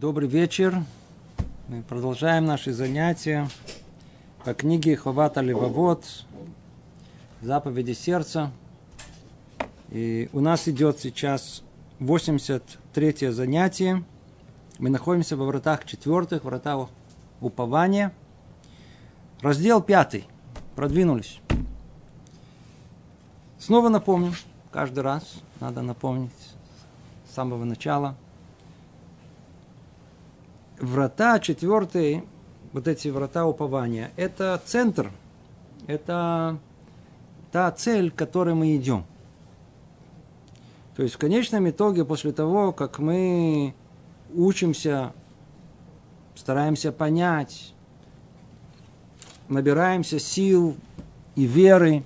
Добрый вечер. Мы продолжаем наши занятия по книге Ховата Левовод «Заповеди сердца». И у нас идет сейчас 83 занятие. Мы находимся во вратах четвертых, вратах упования. Раздел пятый. Продвинулись. Снова напомним, каждый раз надо напомнить с самого начала. Врата четвертые, вот эти врата упования, это центр, это та цель, к которой мы идем. То есть в конечном итоге, после того, как мы учимся, стараемся понять, набираемся сил и веры,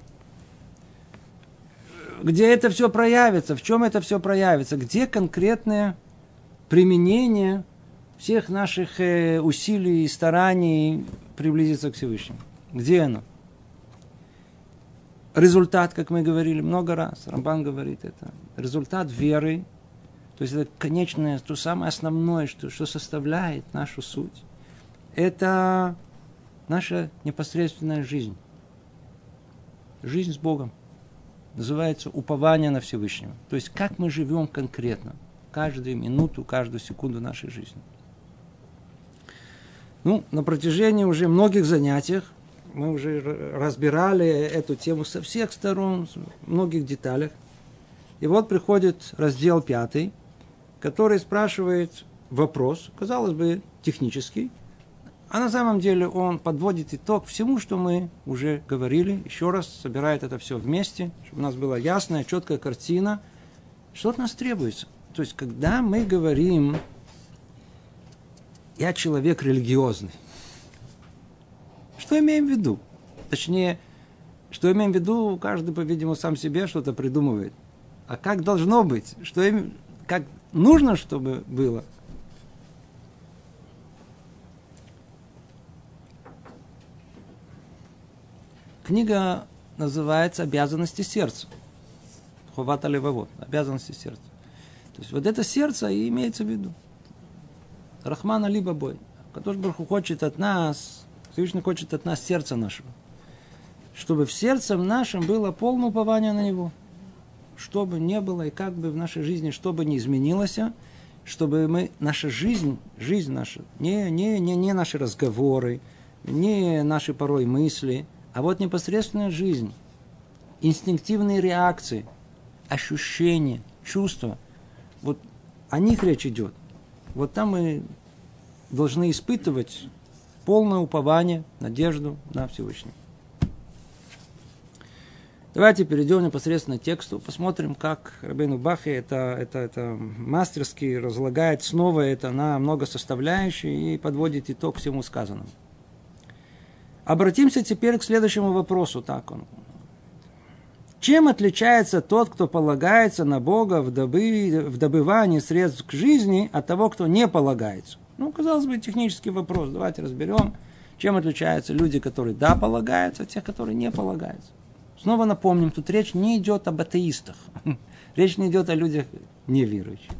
где это все проявится, в чем это все проявится, где конкретное применение всех наших э, усилий и стараний приблизиться к Всевышнему. Где оно? Результат, как мы говорили много раз, Рамбан говорит это, результат веры, то есть это конечное, то самое основное, что, что составляет нашу суть, это наша непосредственная жизнь. Жизнь с Богом называется упование на Всевышнего. То есть как мы живем конкретно, каждую минуту, каждую секунду нашей жизни. Ну, на протяжении уже многих занятиях мы уже разбирали эту тему со всех сторон, в многих деталях. И вот приходит раздел пятый, который спрашивает вопрос, казалось бы, технический, а на самом деле он подводит итог всему, что мы уже говорили, еще раз собирает это все вместе, чтобы у нас была ясная, четкая картина, что от нас требуется. То есть, когда мы говорим, я человек религиозный, что имеем в виду? Точнее, что имеем в виду, каждый, по-видимому, сам себе что-то придумывает. А как должно быть? Что им, как нужно, чтобы было? Книга называется «Обязанности сердца». Хувата левовод. Обязанности сердца. То есть вот это сердце и имеется в виду. Рахмана либо бой. Который Барху хочет от нас, Всевышний хочет от нас сердца нашего. Чтобы в сердце нашем было полное упование на Него. Что бы ни было и как бы в нашей жизни, что бы ни изменилось, чтобы мы, наша жизнь, жизнь наша, не, не, не, не наши разговоры, не наши порой мысли – а вот непосредственная жизнь, инстинктивные реакции, ощущения, чувства, вот о них речь идет. Вот там мы должны испытывать полное упование, надежду на Всевышнего. Давайте перейдем непосредственно к тексту, посмотрим, как Рабейну Бахи это, это, это мастерски разлагает снова это на много составляющих и подводит итог всему сказанному. Обратимся теперь к следующему вопросу. Так он. Чем отличается тот, кто полагается на Бога в, добы, в добывании средств к жизни, от того, кто не полагается? Ну, казалось бы, технический вопрос. Давайте разберем, чем отличаются люди, которые да полагаются, от тех, которые не полагаются. Снова напомним, тут речь не идет об атеистах. Речь не идет о людях неверующих.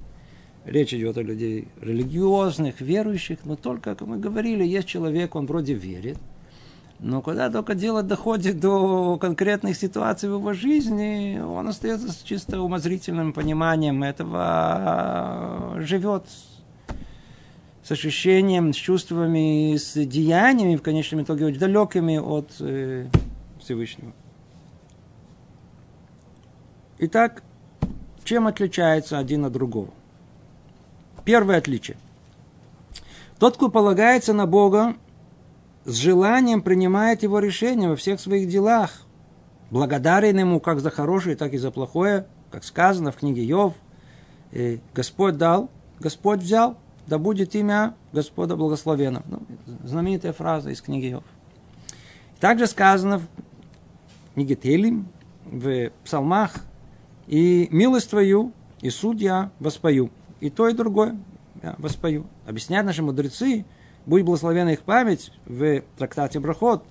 Речь идет о людей религиозных, верующих, но только, как мы говорили, есть человек, он вроде верит, но когда только дело доходит до конкретных ситуаций в его жизни, он остается с чисто умозрительным пониманием этого, а, живет с ощущением, с чувствами, с деяниями, в конечном итоге очень далекими от э, Всевышнего. Итак, чем отличается один от другого? Первое отличие. Тот, кто полагается на Бога, с желанием принимает его решения во всех своих делах. Благодарен ему как за хорошее, так и за плохое, как сказано в книге Йов. И Господь дал, Господь взял, да будет имя Господа благословено. Ну, знаменитая фраза из книги Йов. Также сказано в книге Телим, в псалмах, и милость твою, и судья воспою. И то, и другое я воспою. Объясняют наши мудрецы, будь благословена их память в трактате Брахот,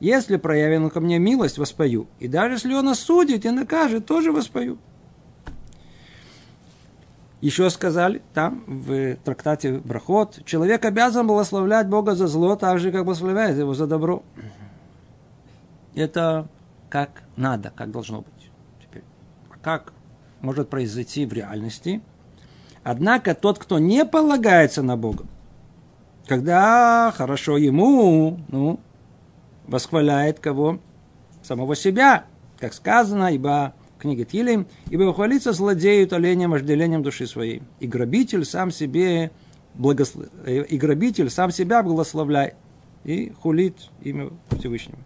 если проявлена ко мне милость, воспою. И даже если он осудит и накажет, тоже воспою. Еще сказали там, в трактате Брахот, человек обязан благословлять Бога за зло, так же, как благословляет его за добро. Это как надо, как должно быть. Теперь, как может произойти в реальности? Однако тот, кто не полагается на Бога, когда хорошо ему, ну, восхваляет кого? Самого себя, как сказано, ибо книге Тилим, ибо хвалится злодею оленем вожделением души своей. И грабитель сам себе благослов... и грабитель сам себя благословляет и хулит имя Всевышнего.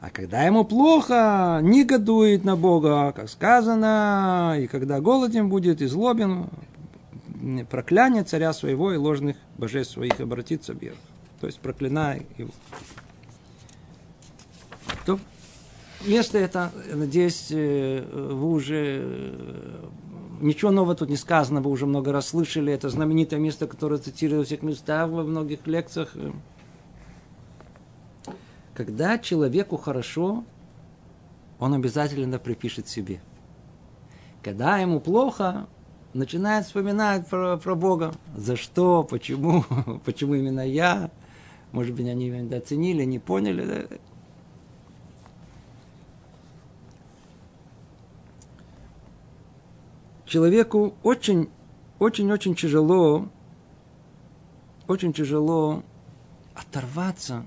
А когда ему плохо, негодует на Бога, как сказано, и когда голоден будет и злобен, проклянет царя своего и ложных божеств своих обратится вверх. То есть проклинай его. То место это, надеюсь, э, вы уже э, ничего нового тут не сказано, вы уже много раз слышали. Это знаменитое место, которое цитируют во всех местах, во многих лекциях. Когда человеку хорошо, он обязательно припишет себе. Когда ему плохо, начинает вспоминать про, про Бога. За что, почему, почему именно я. Может быть, они меня оценили, не поняли. человеку очень, очень, очень тяжело, очень тяжело оторваться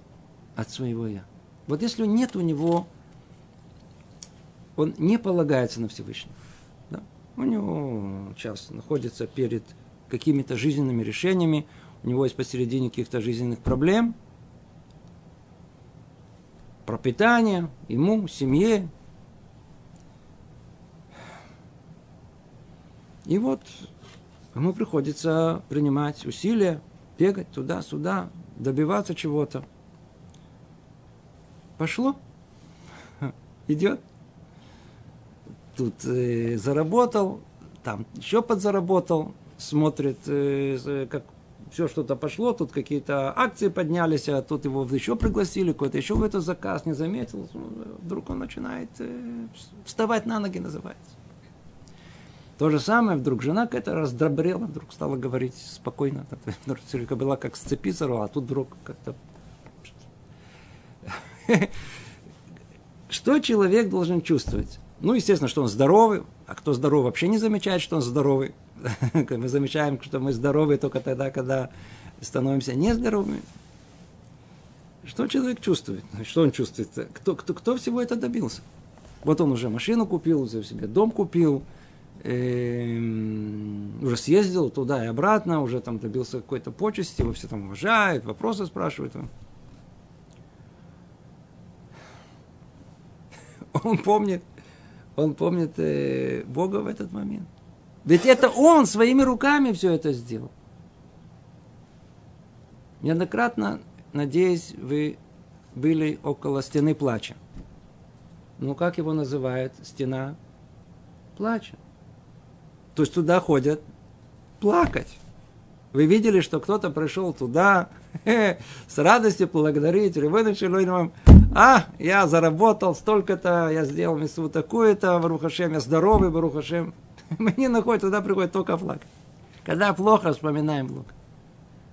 от своего я. Вот если нет у него, он не полагается на Всевышнего. У него сейчас находится перед какими-то жизненными решениями, у него есть посередине каких-то жизненных проблем, пропитание ему, семье, И вот ему приходится принимать усилия, бегать туда-сюда, добиваться чего-то. Пошло. Идет. Тут э, заработал, там еще подзаработал, смотрит, э, как все что-то пошло, тут какие-то акции поднялись, а тут его еще пригласили, какой-то еще в этот заказ не заметил. Вдруг он начинает э, вставать на ноги, называется. То же самое, вдруг жена какая-то раздробрела, вдруг стала говорить спокойно. Вдруг была как с цепи сорвала, а тут вдруг как-то... Что человек должен чувствовать? Ну, естественно, что он здоровый, а кто здоровый, вообще не замечает, что он здоровый. Мы замечаем, что мы здоровы только тогда, когда становимся нездоровыми. Что человек чувствует? Что он чувствует? Кто, кто, кто всего это добился? Вот он уже машину купил, себе дом купил, Эм, уже съездил туда и обратно, уже там добился какой-то почести, его все там уважают, вопросы спрашивают. Он помнит, он помнит э, Бога в этот момент. Ведь это он своими руками все это сделал. Неоднократно, надеюсь, вы были около стены плача. Ну, как его называют? Стена плача. То есть туда ходят плакать. Вы видели, что кто-то пришел туда с радостью благодарить Ревену Шилойновым. А, я заработал столько-то, я сделал мису такую-то, Барухашем, я здоровый, Барухашем. Не находим, туда приходит только плакать. Когда плохо, вспоминаем плохо.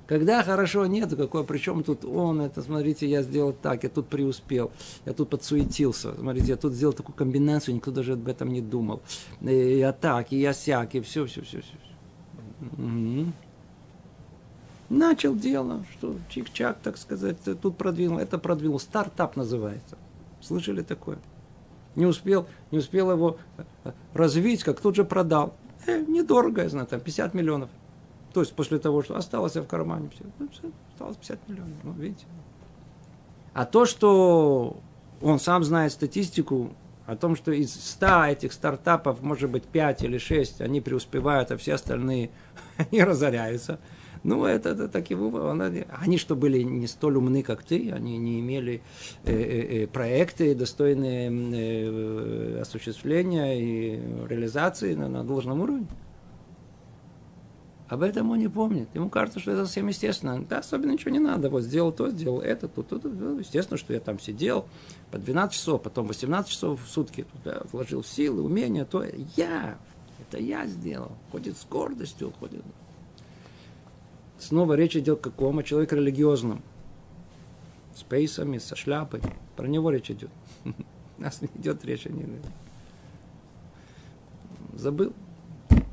Когда хорошо нет, какой, причем тут он, это, смотрите, я сделал так, я тут преуспел, я тут подсуетился, смотрите, я тут сделал такую комбинацию, никто даже об этом не думал. И я так, и я сяк, и все, все, все, все. Угу. Начал дело, что чик-чак, так сказать, тут продвинул, это продвинул, стартап называется. Слышали такое? Не успел, не успел его развить, как тут же продал. Э, недорого, я знаю, там 50 миллионов. То есть после того, что осталось в кармане, все, ну, осталось 50 миллионов, ну, видите. А то, что он сам знает статистику о том, что из 100 этих стартапов, может быть, 5 или 6, они преуспевают, а все остальные не разоряются. Ну, это, это такие выводы. Они что были не столь умны, как ты, они не имели э, э, э проекты, достойные э, осуществления и реализации на, на должном уровне. Об этом он не помнит. Ему кажется, что это совсем естественно. Да, особенно ничего не надо. Вот сделал то, сделал это, тут, тут. Ну, естественно, что я там сидел по 12 часов, потом 18 часов в сутки туда вложил силы, умения, то. Я, Это я сделал. Ходит с гордостью, ходит. Снова речь идет о каком? О человеке религиозном. С пейсами, со шляпой. Про него речь идет. У нас не идет речь о нем. Забыл.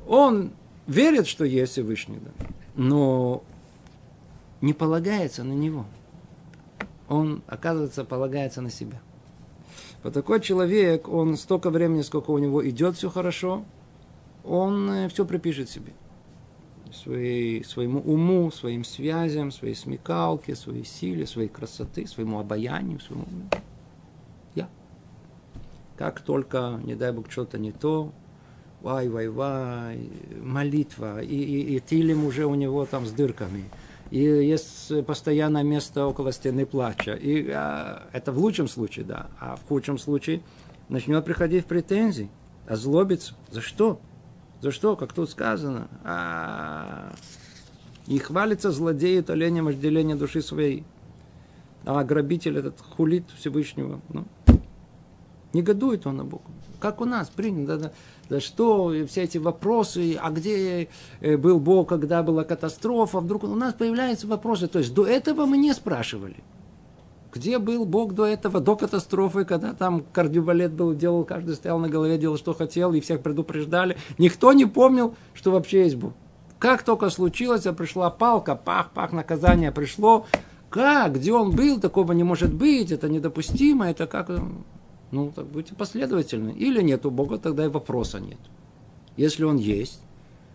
Он верит, что есть Всевышний, да. но не полагается на него. Он, оказывается, полагается на себя. Вот такой человек, он столько времени, сколько у него идет все хорошо, он э, все припишет себе. Своей, своему уму, своим связям, своей смекалке, своей силе, своей красоты, своему обаянию, своему... Я. Как только, не дай Бог, что-то не то, вай, вай, вай, молитва, и, и, и тилем уже у него там с дырками – и есть постоянное место около стены плача. И а, это в лучшем случае, да. А в худшем случае начнет приходить в претензии, озлобиться. За что? За что, как тут сказано? А, и хвалится злодеет оленем вожделения души своей. А грабитель этот хулит Всевышнего. Ну, негодует он на Бога. Как у нас принято. Да, да за что все эти вопросы, а где э, был Бог, когда была катастрофа, вдруг у нас появляются вопросы. То есть до этого мы не спрашивали. Где был Бог до этого, до катастрофы, когда там кардиовалет был, делал, каждый стоял на голове, делал, что хотел, и всех предупреждали. Никто не помнил, что вообще есть Бог. Как только случилось, а пришла палка, пах, пах, наказание пришло. Как? Где он был? Такого не может быть, это недопустимо, это как... Ну, так будьте последовательны. Или нет у Бога, тогда и вопроса нет. Если он есть,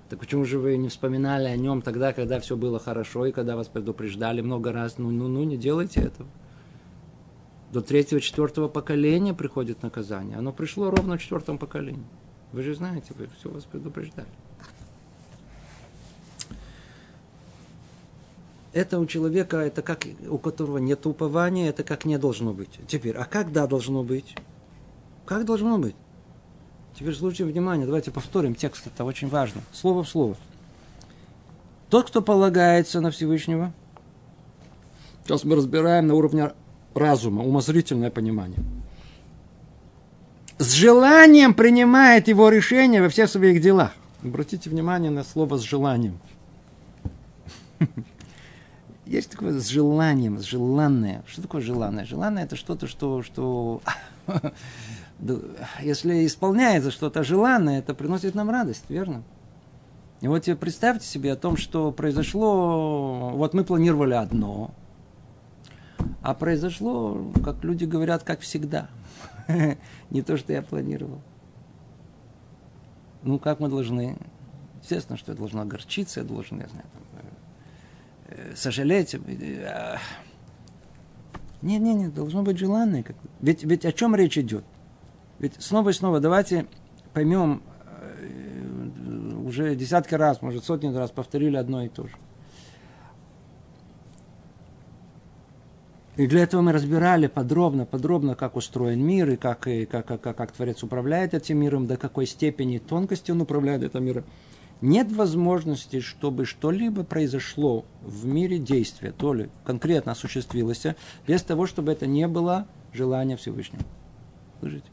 так почему же вы не вспоминали о нем тогда, когда все было хорошо, и когда вас предупреждали много раз? Ну, ну, ну, не делайте этого. До третьего, четвертого поколения приходит наказание. Оно пришло ровно в четвертом поколении. Вы же знаете, вы все вас предупреждали. это у человека, это как у которого нет упования, это как не должно быть. Теперь, а когда должно быть? Как должно быть? Теперь слушайте внимание, давайте повторим текст, это очень важно. Слово в слово. Тот, кто полагается на Всевышнего, сейчас мы разбираем на уровне разума, умозрительное понимание. С желанием принимает его решение во всех своих делах. Обратите внимание на слово с желанием. есть такое с желанием, с желанное. Что такое желанное? Желанное это что-то, что, что если исполняется что-то желанное, это приносит нам радость, верно? И вот представьте себе о том, что произошло, вот мы планировали одно, а произошло, как люди говорят, как всегда. Не то, что я планировал. Ну, как мы должны? Естественно, что я должен огорчиться, я должен, я знаю, Э, сожалеть. Нет, нет, нет, должно быть желанное. Ведь, ведь о чем речь идет? Ведь снова и снова давайте поймем, э, уже десятки раз, может сотни раз повторили одно и то же. И для этого мы разбирали подробно, подробно, как устроен мир, и как, и как, как, как, как Творец управляет этим миром, до какой степени тонкости он управляет этим миром нет возможности, чтобы что-либо произошло в мире действия, то ли конкретно осуществилось, без того, чтобы это не было желание Всевышнего. Слышите?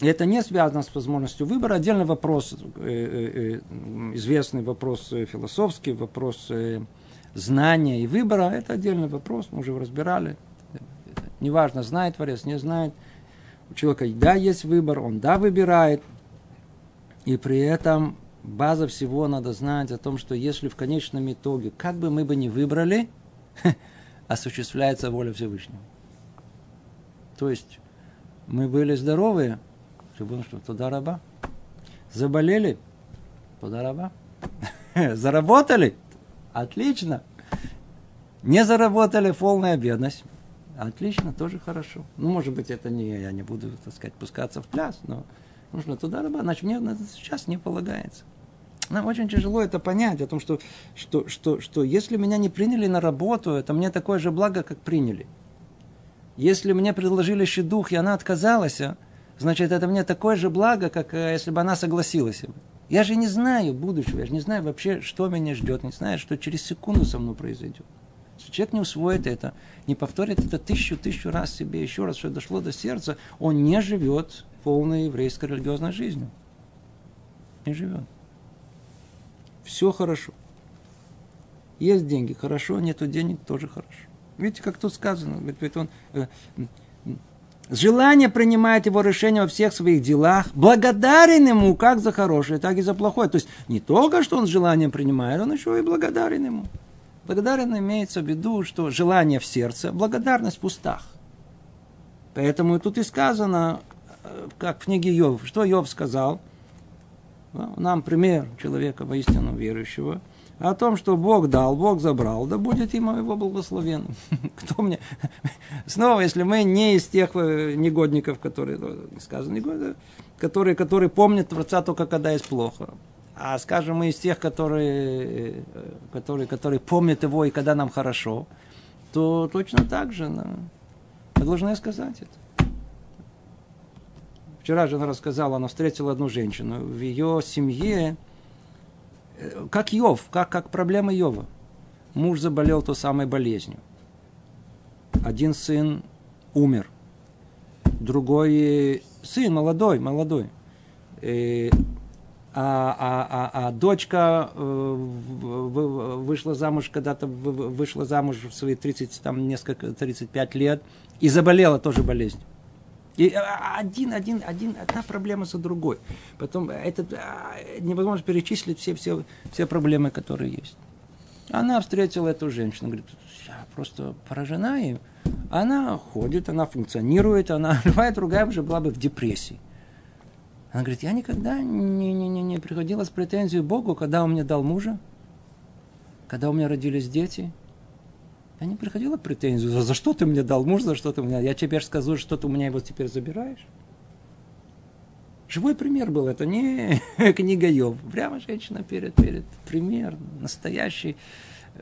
И это не связано с возможностью выбора. Отдельный вопрос, э, э, э, известный вопрос философский, вопрос знания и выбора. Это отдельный вопрос, мы уже его разбирали. Неважно, знает Творец, не знает. У человека да, есть выбор, он да выбирает. И при этом база всего надо знать о том, что если в конечном итоге, как бы мы бы ни выбрали, осуществляется воля Всевышнего. То есть мы были здоровы, что туда раба. Заболели, туда раба. Заработали, отлично. Не заработали, полная бедность. Отлично, тоже хорошо. Ну, может быть, это не я не буду, так сказать, пускаться в пляс, но нужно туда раба, значит, мне сейчас не полагается. Нам очень тяжело это понять, о том, что, что, что, что если меня не приняли на работу, это мне такое же благо, как приняли. Если мне предложили щедух, и она отказалась, а, значит, это мне такое же благо, как э, если бы она согласилась. Я же не знаю будущего, я же не знаю вообще, что меня ждет, не знаю, что через секунду со мной произойдет. Если человек не усвоит это, не повторит это тысячу, тысячу раз себе еще раз, что дошло до сердца, он не живет полной еврейской религиозной жизнью. Не живет. Все хорошо. Есть деньги, хорошо, нету денег, тоже хорошо. Видите, как тут сказано, ведь он, э, желание принимает его решение во всех своих делах, благодарен ему как за хорошее, так и за плохое. То есть не только, что он желание принимает, он еще и благодарен ему. Благодарен имеется в виду, что желание в сердце, благодарность в устах. Поэтому тут и сказано, э, как в книге Йов, что Йов сказал, ну, нам пример человека воистину верующего – о том, что Бог дал, Бог забрал, да будет имя его благословен. Кто мне... Снова, если мы не из тех э, негодников, которые, ну, сказано, негодников, которые, которые помнят Творца только когда есть плохо. А скажем, мы из тех, которые, э, которые, которые помнят его и когда нам хорошо, то точно так же ну, мы должны сказать это. Вчера жена рассказала, она встретила одну женщину. В ее семье как Йов, как, как проблема Йова. Муж заболел той самой болезнью. Один сын умер. Другой сын молодой, молодой. И, э, а, а, а, а дочка э, вышла замуж, когда-то вышла замуж в свои 30, там, несколько, 35 лет и заболела тоже болезнью. И а, один, один, один, одна проблема за другой. Потом это а, невозможно перечислить все, все, все проблемы, которые есть. Она встретила эту женщину, говорит, я просто поражена им. Она ходит, она функционирует, она любая другая уже была бы в депрессии. Она говорит, я никогда не, не, не, не приходила с претензией Богу, когда он мне дал мужа, когда у меня родились дети – я не приходила претензию, за, за что ты мне дал муж, за что ты мне... Я теперь скажу, что ты у меня его теперь забираешь. Живой пример был, это не книга Йов. Прямо женщина перед, перед пример, настоящий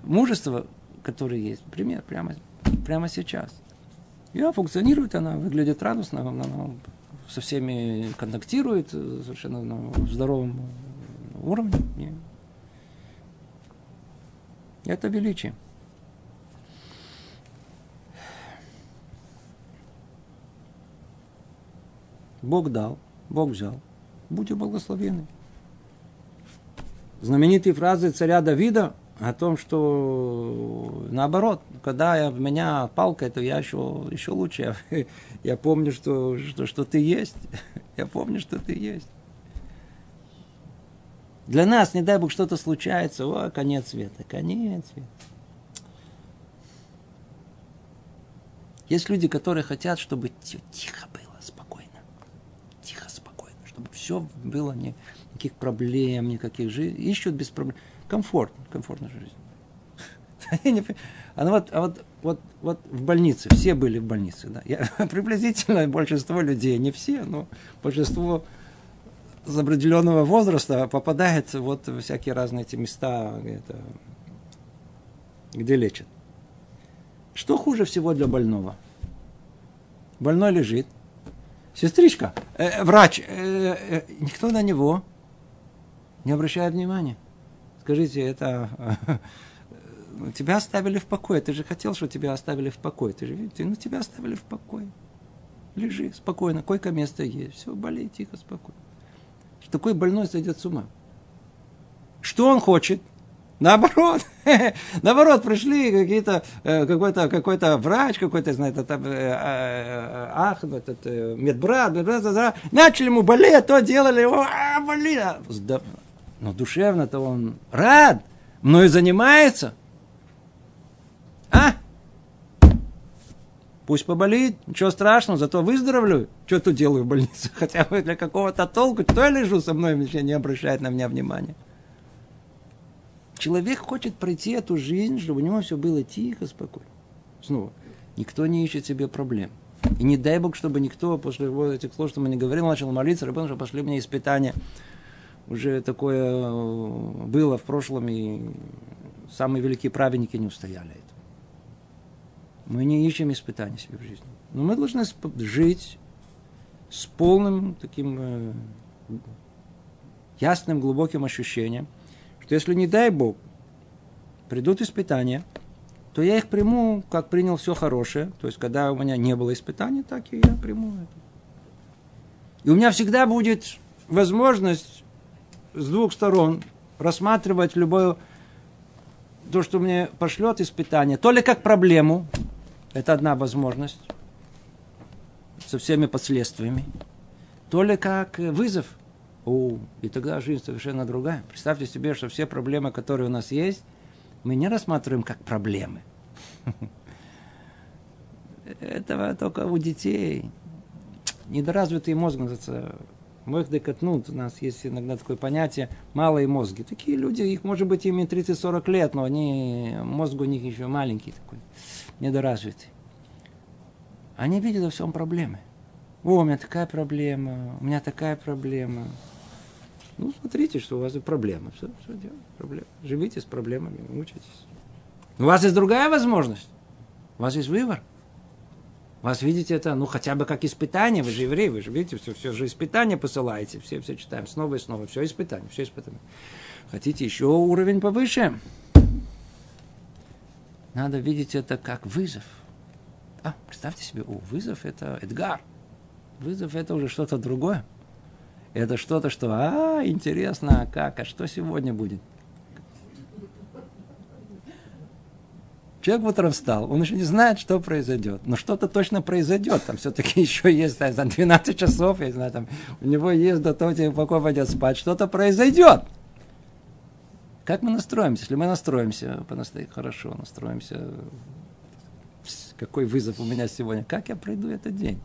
мужество, которое есть. Пример прямо, прямо сейчас. И функционирует, она выглядит радостно, она со всеми контактирует совершенно на здоровом уровне. И это величие. Бог дал, Бог взял. Будьте благословены. Знаменитые фразы царя Давида о том, что наоборот, когда я, в меня палка, то я еще, еще лучше. Я, я помню, что, что, что ты есть. Я помню, что ты есть. Для нас, не дай Бог, что-то случается, о, конец света, конец света. Есть люди, которые хотят, чтобы тихо было все было, не, никаких проблем, никаких жизней. Ищут без проблем. Комфорт, комфортная жизнь. А вот, а вот, вот, вот в больнице, все были в больнице, да. Я, приблизительно большинство людей, не все, но большинство с определенного возраста попадает вот в всякие разные эти места, это, где лечат. Что хуже всего для больного? Больной лежит, Сестричка, э, врач, э, э, никто на него не обращает внимания. Скажите, это э, тебя оставили в покое. Ты же хотел, чтобы тебя оставили в покое. Ты же видите, ну тебя оставили в покое. Лежи спокойно, койко-место есть. Все, болей тихо, спокойно. Такой больной сойдет с ума. Что он хочет? Наоборот, наоборот, пришли какие-то, э, какой-то, какой-то врач, какой-то, знает, это, э, э, ах, этот, медбрат, медбрат, начали ему болеть, то делали, его, а, болит. Но душевно-то он рад, мною занимается. А? Пусть поболит, ничего страшного, зато выздоровлю. Что тут делаю в больнице? Хотя бы для какого-то толку. Кто я лежу со мной, не обращает на меня внимания. Человек хочет пройти эту жизнь, чтобы у него все было тихо, спокойно. Снова, никто не ищет себе проблем. И не дай Бог, чтобы никто после этих слов, что мы не говорим, начал молиться, Рабон, что пошли мне испытания. Уже такое э, было в прошлом, и самые великие праведники не устояли этого. Мы не ищем испытаний себе в жизни. Но мы должны жить с полным таким э, ясным, глубоким ощущением – что если, не дай Бог, придут испытания, то я их приму, как принял все хорошее. То есть, когда у меня не было испытаний, так и я приму это. И у меня всегда будет возможность с двух сторон рассматривать любое то, что мне пошлет испытание, то ли как проблему, это одна возможность, со всеми последствиями, то ли как вызов. О, и тогда жизнь совершенно другая. Представьте себе, что все проблемы, которые у нас есть, мы не рассматриваем как проблемы. Этого только у детей. Недоразвитый мозг называется Мозг декатнут. У нас есть иногда такое понятие малые мозги. Такие люди, их может быть ими 30-40 лет, но они, мозг у них еще маленький такой, недоразвитый. Они видят во всем проблемы. О, у меня такая проблема, у меня такая проблема. Ну, смотрите, что у вас проблема. Все, все дело, проблема. Живите с проблемами, мучайтесь. У вас есть другая возможность. У вас есть выбор. Вас видите это, ну, хотя бы как испытание. Вы же евреи, вы же видите, все, все же испытания посылаете. Все, все читаем снова и снова. Все испытания, все испытания. Хотите еще уровень повыше? Надо видеть это как вызов. А, представьте себе, о, вызов это Эдгар. Вызов это уже что-то другое. Это что-то, что, а, интересно, а как, а что сегодня будет? Человек утром встал, он еще не знает, что произойдет. Но что-то точно произойдет. Там все-таки еще есть за 12 часов, я знаю, там у него есть до того, пока пойдет спать, что-то произойдет. Как мы настроимся? Если мы настроимся, хорошо, настроимся, какой вызов у меня сегодня, как я пройду этот день?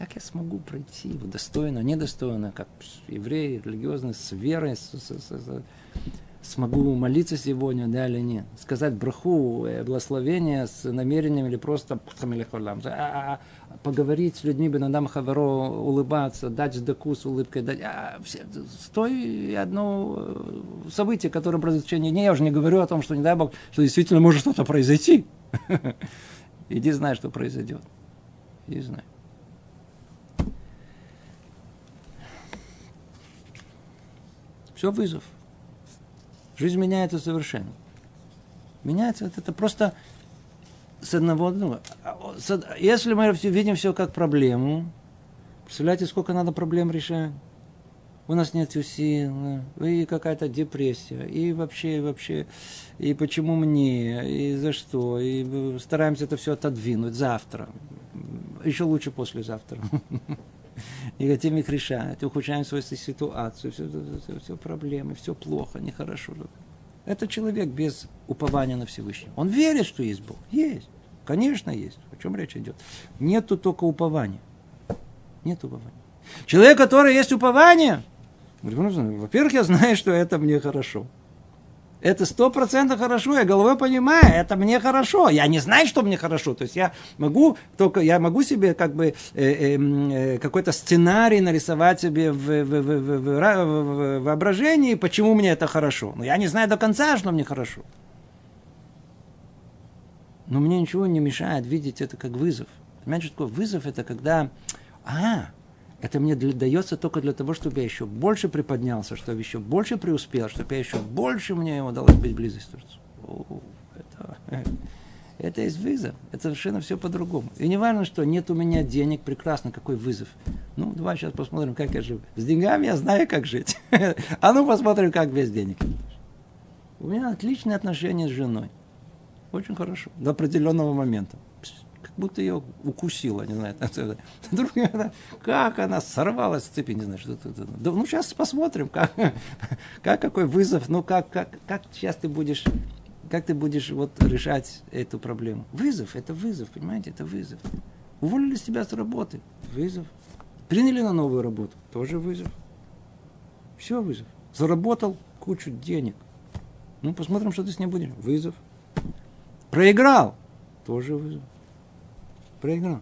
Как я смогу пройти его достойно, недостойно, как еврей, религиозный, с верой, с, с, с, с, смогу молиться сегодня, да или нет. Сказать браху, э, благословение с намерением или просто а, а, поговорить с людьми, бенадам хаверо, улыбаться, дать сдаку с улыбкой, дать, а, все, стой одно э, событие, которое произойдет в течение дня. Я уже не говорю о том, что, не дай Бог, что действительно может что-то произойти. Иди знай, что произойдет. Иди знай. Все вызов. Жизнь меняется совершенно. Меняется это, это просто с одного, ну, если мы видим все как проблему, представляете, сколько надо проблем решать? У нас нет сил, и какая-то депрессия, и вообще, и вообще, и почему мне, и за что, и стараемся это все отодвинуть завтра, еще лучше послезавтра. И хотим их решать, ухудшаем свою ситуацию, все, все, все проблемы, все плохо, нехорошо. Это человек без упования на Всевышнего. Он верит, что есть Бог. Есть. Конечно, есть. О чем речь идет? Нету только упования. Нет упования. Человек, который есть упование, во-первых, я знаю, что это мне хорошо. Это сто процентов хорошо, я головой понимаю, это мне хорошо. Я не знаю, что мне хорошо. То есть я могу только, я могу себе как бы э, эм, э, какой-то сценарий нарисовать себе в, в, в, в, в, в воображении, почему мне это хорошо. Но я не знаю до конца, что мне хорошо. Но мне ничего не мешает видеть это как вызов. Понимаете, что такое вызов? Это когда, а, это мне дается только для того, чтобы я еще больше приподнялся, чтобы еще больше преуспел, чтобы я еще больше мне удалось быть близость к Творцу. Это, это есть вызов. Это совершенно все по-другому. И не важно, что нет у меня денег, прекрасно, какой вызов. Ну, давай сейчас посмотрим, как я живу. С деньгами я знаю, как жить. А ну, посмотрим, как без денег. У меня отличные отношения с женой. Очень хорошо. До определенного момента будто ее укусила, не знаю. Вдруг как она сорвалась с цепи, не знаю, что это. Да, ну, сейчас посмотрим, как, как какой вызов, ну, как, как, как сейчас ты будешь, как ты будешь вот решать эту проблему. Вызов, это вызов, понимаете, это вызов. Уволили тебя с работы, вызов. Приняли на новую работу, тоже вызов. Все вызов. Заработал кучу денег. Ну, посмотрим, что ты с ним будешь. Вызов. Проиграл. Тоже вызов проиграл.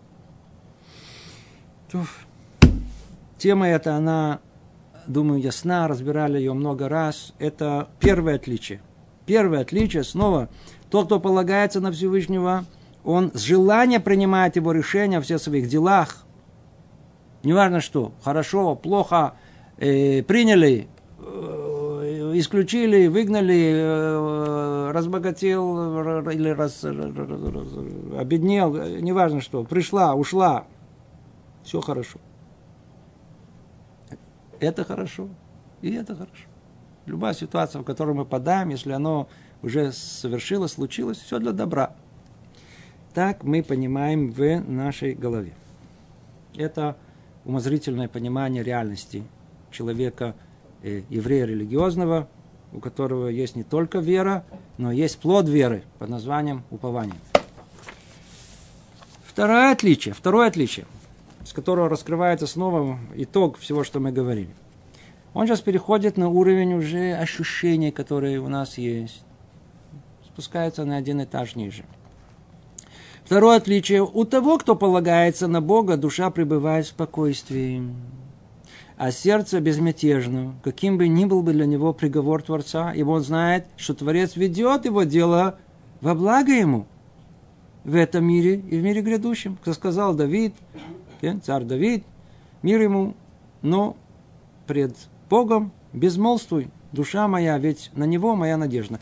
Тема эта, она, думаю, ясна, разбирали ее много раз. Это первое отличие. Первое отличие, снова, тот, кто полагается на Всевышнего, он с желания принимает его решения во всех своих делах. Неважно что, хорошо, плохо, э, приняли, э, исключили, выгнали, э, разбогател или раз, обеднел, неважно что, пришла, ушла, все хорошо. Это хорошо, и это хорошо. Любая ситуация, в которую мы подаем, если оно уже совершилось, случилось, все для добра. Так мы понимаем в нашей голове. Это умозрительное понимание реальности человека, э, еврея религиозного, у которого есть не только вера, но есть плод веры под названием упование. Второе отличие, второе отличие, с которого раскрывается снова итог всего, что мы говорили. Он сейчас переходит на уровень уже ощущений, которые у нас есть. Спускается на один этаж ниже. Второе отличие. У того, кто полагается на Бога, душа пребывает в спокойствии а сердце безмятежно, каким бы ни был бы для него приговор Творца, ибо он знает, что Творец ведет его дело во благо ему в этом мире и в мире грядущем. Как сказал Давид, царь Давид, мир ему, но пред Богом безмолвствуй, душа моя, ведь на него моя надежда.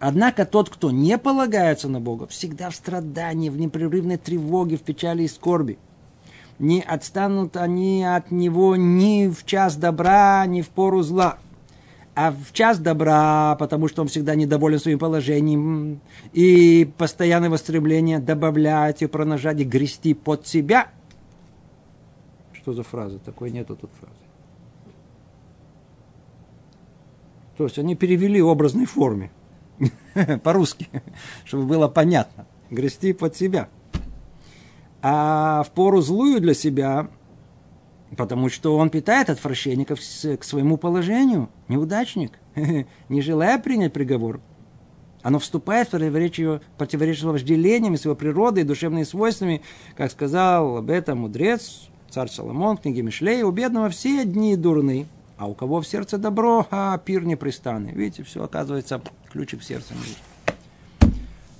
Однако тот, кто не полагается на Бога, всегда в страдании, в непрерывной тревоге, в печали и скорби – не отстанут они от него ни в час добра, ни в пору зла. А в час добра, потому что он всегда недоволен своим положением, и постоянное стремление добавлять и пронажать и грести под себя. Что за фраза? Такой нету тут фразы. То есть они перевели образной форме. По-русски, чтобы было понятно. Грести под себя – а в пору злую для себя, потому что он питает отвращение к своему положению, неудачник, не желая принять приговор. Оно вступает в противоречие, противоречие вожделениями своей природой и душевными свойствами, как сказал об этом мудрец, царь Соломон, в книге Мишлея, у бедного все дни дурны, а у кого в сердце добро, а пир непрестанный. Видите, все оказывается ключик в сердце. Нет.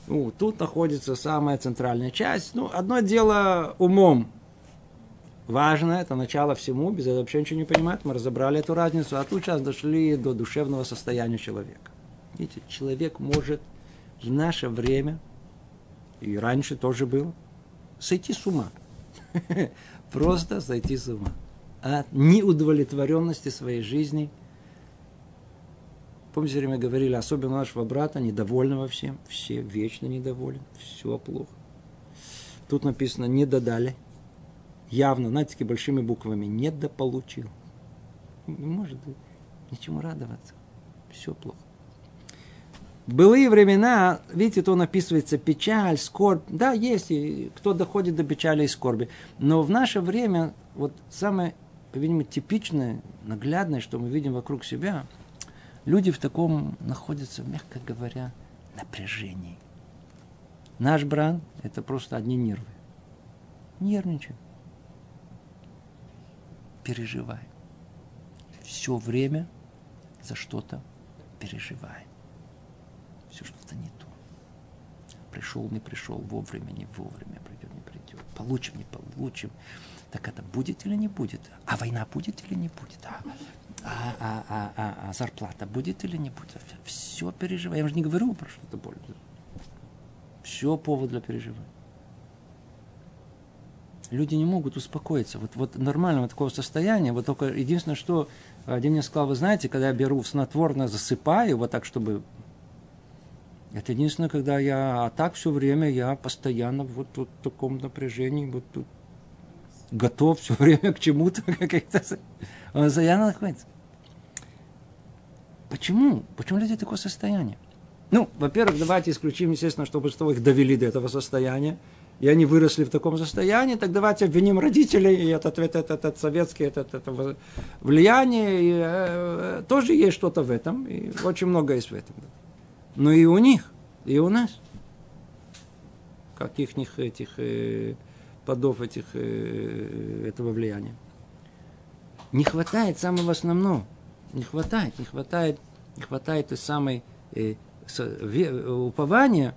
Ну, тут находится самая центральная часть. Ну, одно дело умом. Важно, это начало всему, без этого вообще ничего не понимать. Мы разобрали эту разницу, а тут сейчас дошли до душевного состояния человека. Видите, человек может в наше время, и раньше тоже было, сойти с ума. Просто сойти с ума. От неудовлетворенности своей жизни – Помните, мы говорили, особенно нашего брата, недовольного всем. Все вечно недовольны, все плохо. Тут написано «не додали». Явно, знаете, такими большими буквами «недополучил». Не может ничему радоваться. Все плохо. В былые времена, видите, то написывается печаль, скорбь. Да, есть, и кто доходит до печали и скорби. Но в наше время вот самое, по-видимому, типичное, наглядное, что мы видим вокруг себя – люди в таком находятся, мягко говоря, напряжении. Наш бран – это просто одни нервы. Нервничаем. Переживаем. Все время за что-то переживаем. Все что-то не то. Пришел, не пришел, вовремя, не вовремя, придет, не придет. Получим, не получим. Так это будет или не будет? А война будет или не будет? А а, а, а, а, а зарплата будет или не будет? Все переживаю. Я же не говорю про что-то более. Все повод для переживания. Люди не могут успокоиться. Вот, вот нормального такого состояния, вот только единственное, что один мне сказал, вы знаете, когда я беру снотворное, засыпаю, вот так, чтобы... Это единственное, когда я... А так все время я постоянно вот, вот в таком напряжении, вот тут готов все время к чему-то. Он постоянно находится. Почему? Почему люди такое состояние? Ну, во-первых, давайте исключим, естественно, чтобы что их довели до этого состояния, и они выросли в таком состоянии, так давайте обвиним родителей, и этот, этот, этот советский этот, это влияние, и, э, тоже есть что-то в этом, и очень много есть в этом. Но и у них, и у нас. Каких них этих э, подов этих, э, этого влияния. Не хватает самого основного – не хватает, не хватает, не хватает той самой э, упования,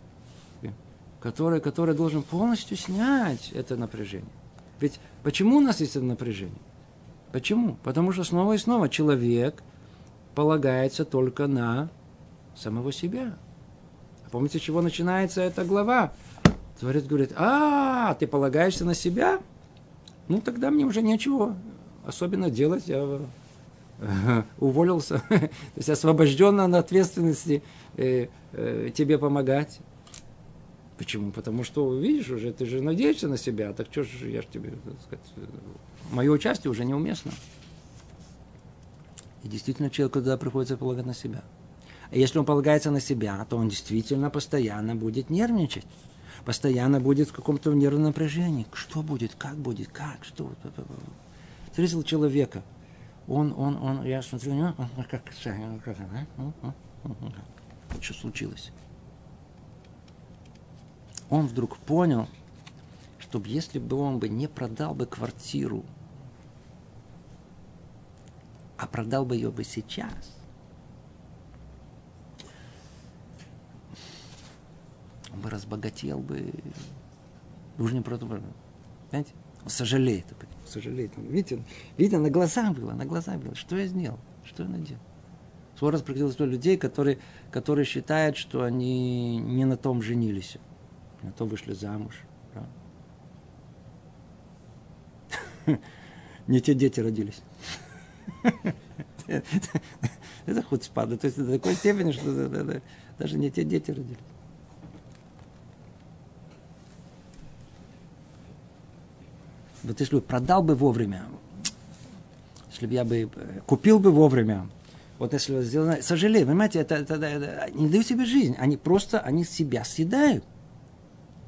которое, которое должен полностью снять это напряжение. Ведь почему у нас есть это напряжение? Почему? Потому что снова и снова человек полагается только на самого себя. А помните, с чего начинается эта глава? Творец говорит, а, ты полагаешься на себя? Ну, тогда мне уже нечего особенно делать. Я уволился, то есть освобожден от ответственности э, э, тебе помогать. Почему? Потому что, видишь, уже ты же надеешься на себя, так что же я же тебе, так сказать, мое участие уже неуместно. И действительно человеку тогда приходится полагать на себя. А если он полагается на себя, то он действительно постоянно будет нервничать. Постоянно будет в каком-то нервном напряжении. Что будет, как будет, как, что. Встретил человека. Он, он, он, я смотрю, он, как, как, что случилось? Он вдруг понял, что если бы он бы не продал бы квартиру, а продал бы ее бы сейчас, он бы разбогател бы. Уже не просто, понимаете? Сожалеет, сожалеет. Видите, видите, на глазах было, на глазах было. Что я сделал? Что я наделал? Свой раз приходилось людей, которые, которые считают, что они не на том женились, на том вышли замуж. Да? Не те дети родились. Это хоть спада. То есть до такой степени, что даже не те дети родились. Вот если бы продал бы вовремя, если бы я бы э, купил бы вовремя, вот если сделано, сожалею, понимаете, это, это, это, это не дают себе жизнь, они просто, они себя съедают.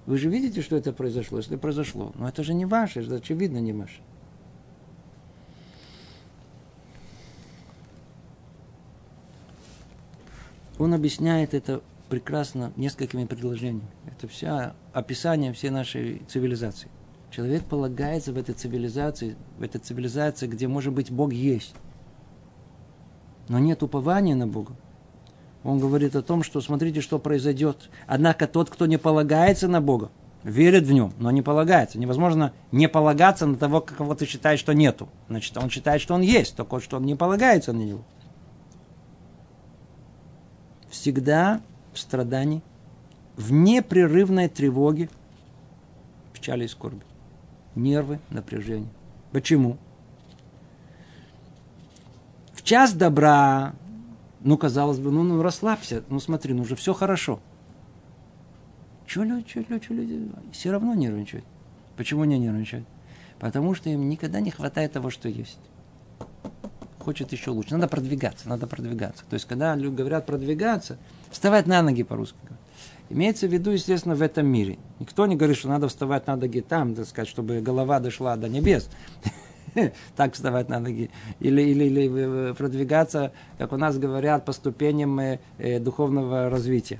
Вы же видите, что это произошло, если произошло. Но это же не ваше, это очевидно не ваше. Он объясняет это прекрасно несколькими предложениями. Это вся описание всей нашей цивилизации. Человек полагается в этой цивилизации, в этой цивилизации, где, может быть, Бог есть. Но нет упования на Бога. Он говорит о том, что смотрите, что произойдет. Однако тот, кто не полагается на Бога, верит в нем, но не полагается. Невозможно не полагаться на того, кого ты считаешь, что нету. Значит, он считает, что он есть, только что он не полагается на него. Всегда в страдании, в непрерывной тревоге, печали и скорби нервы, напряжение. Почему? В час добра, ну, казалось бы, ну, ну расслабься, ну, смотри, ну, уже все хорошо. Чего люди, чего, люди все равно нервничают. Почему не нервничают? Потому что им никогда не хватает того, что есть. Хочет еще лучше. Надо продвигаться, надо продвигаться. То есть, когда люди говорят продвигаться, вставать на ноги по-русски. Имеется в виду, естественно, в этом мире. Никто не говорит, что надо вставать на ноги там, так сказать, чтобы голова дошла до небес. Так вставать на ноги. Или, или, или продвигаться, как у нас говорят, по ступеням э, э, духовного развития.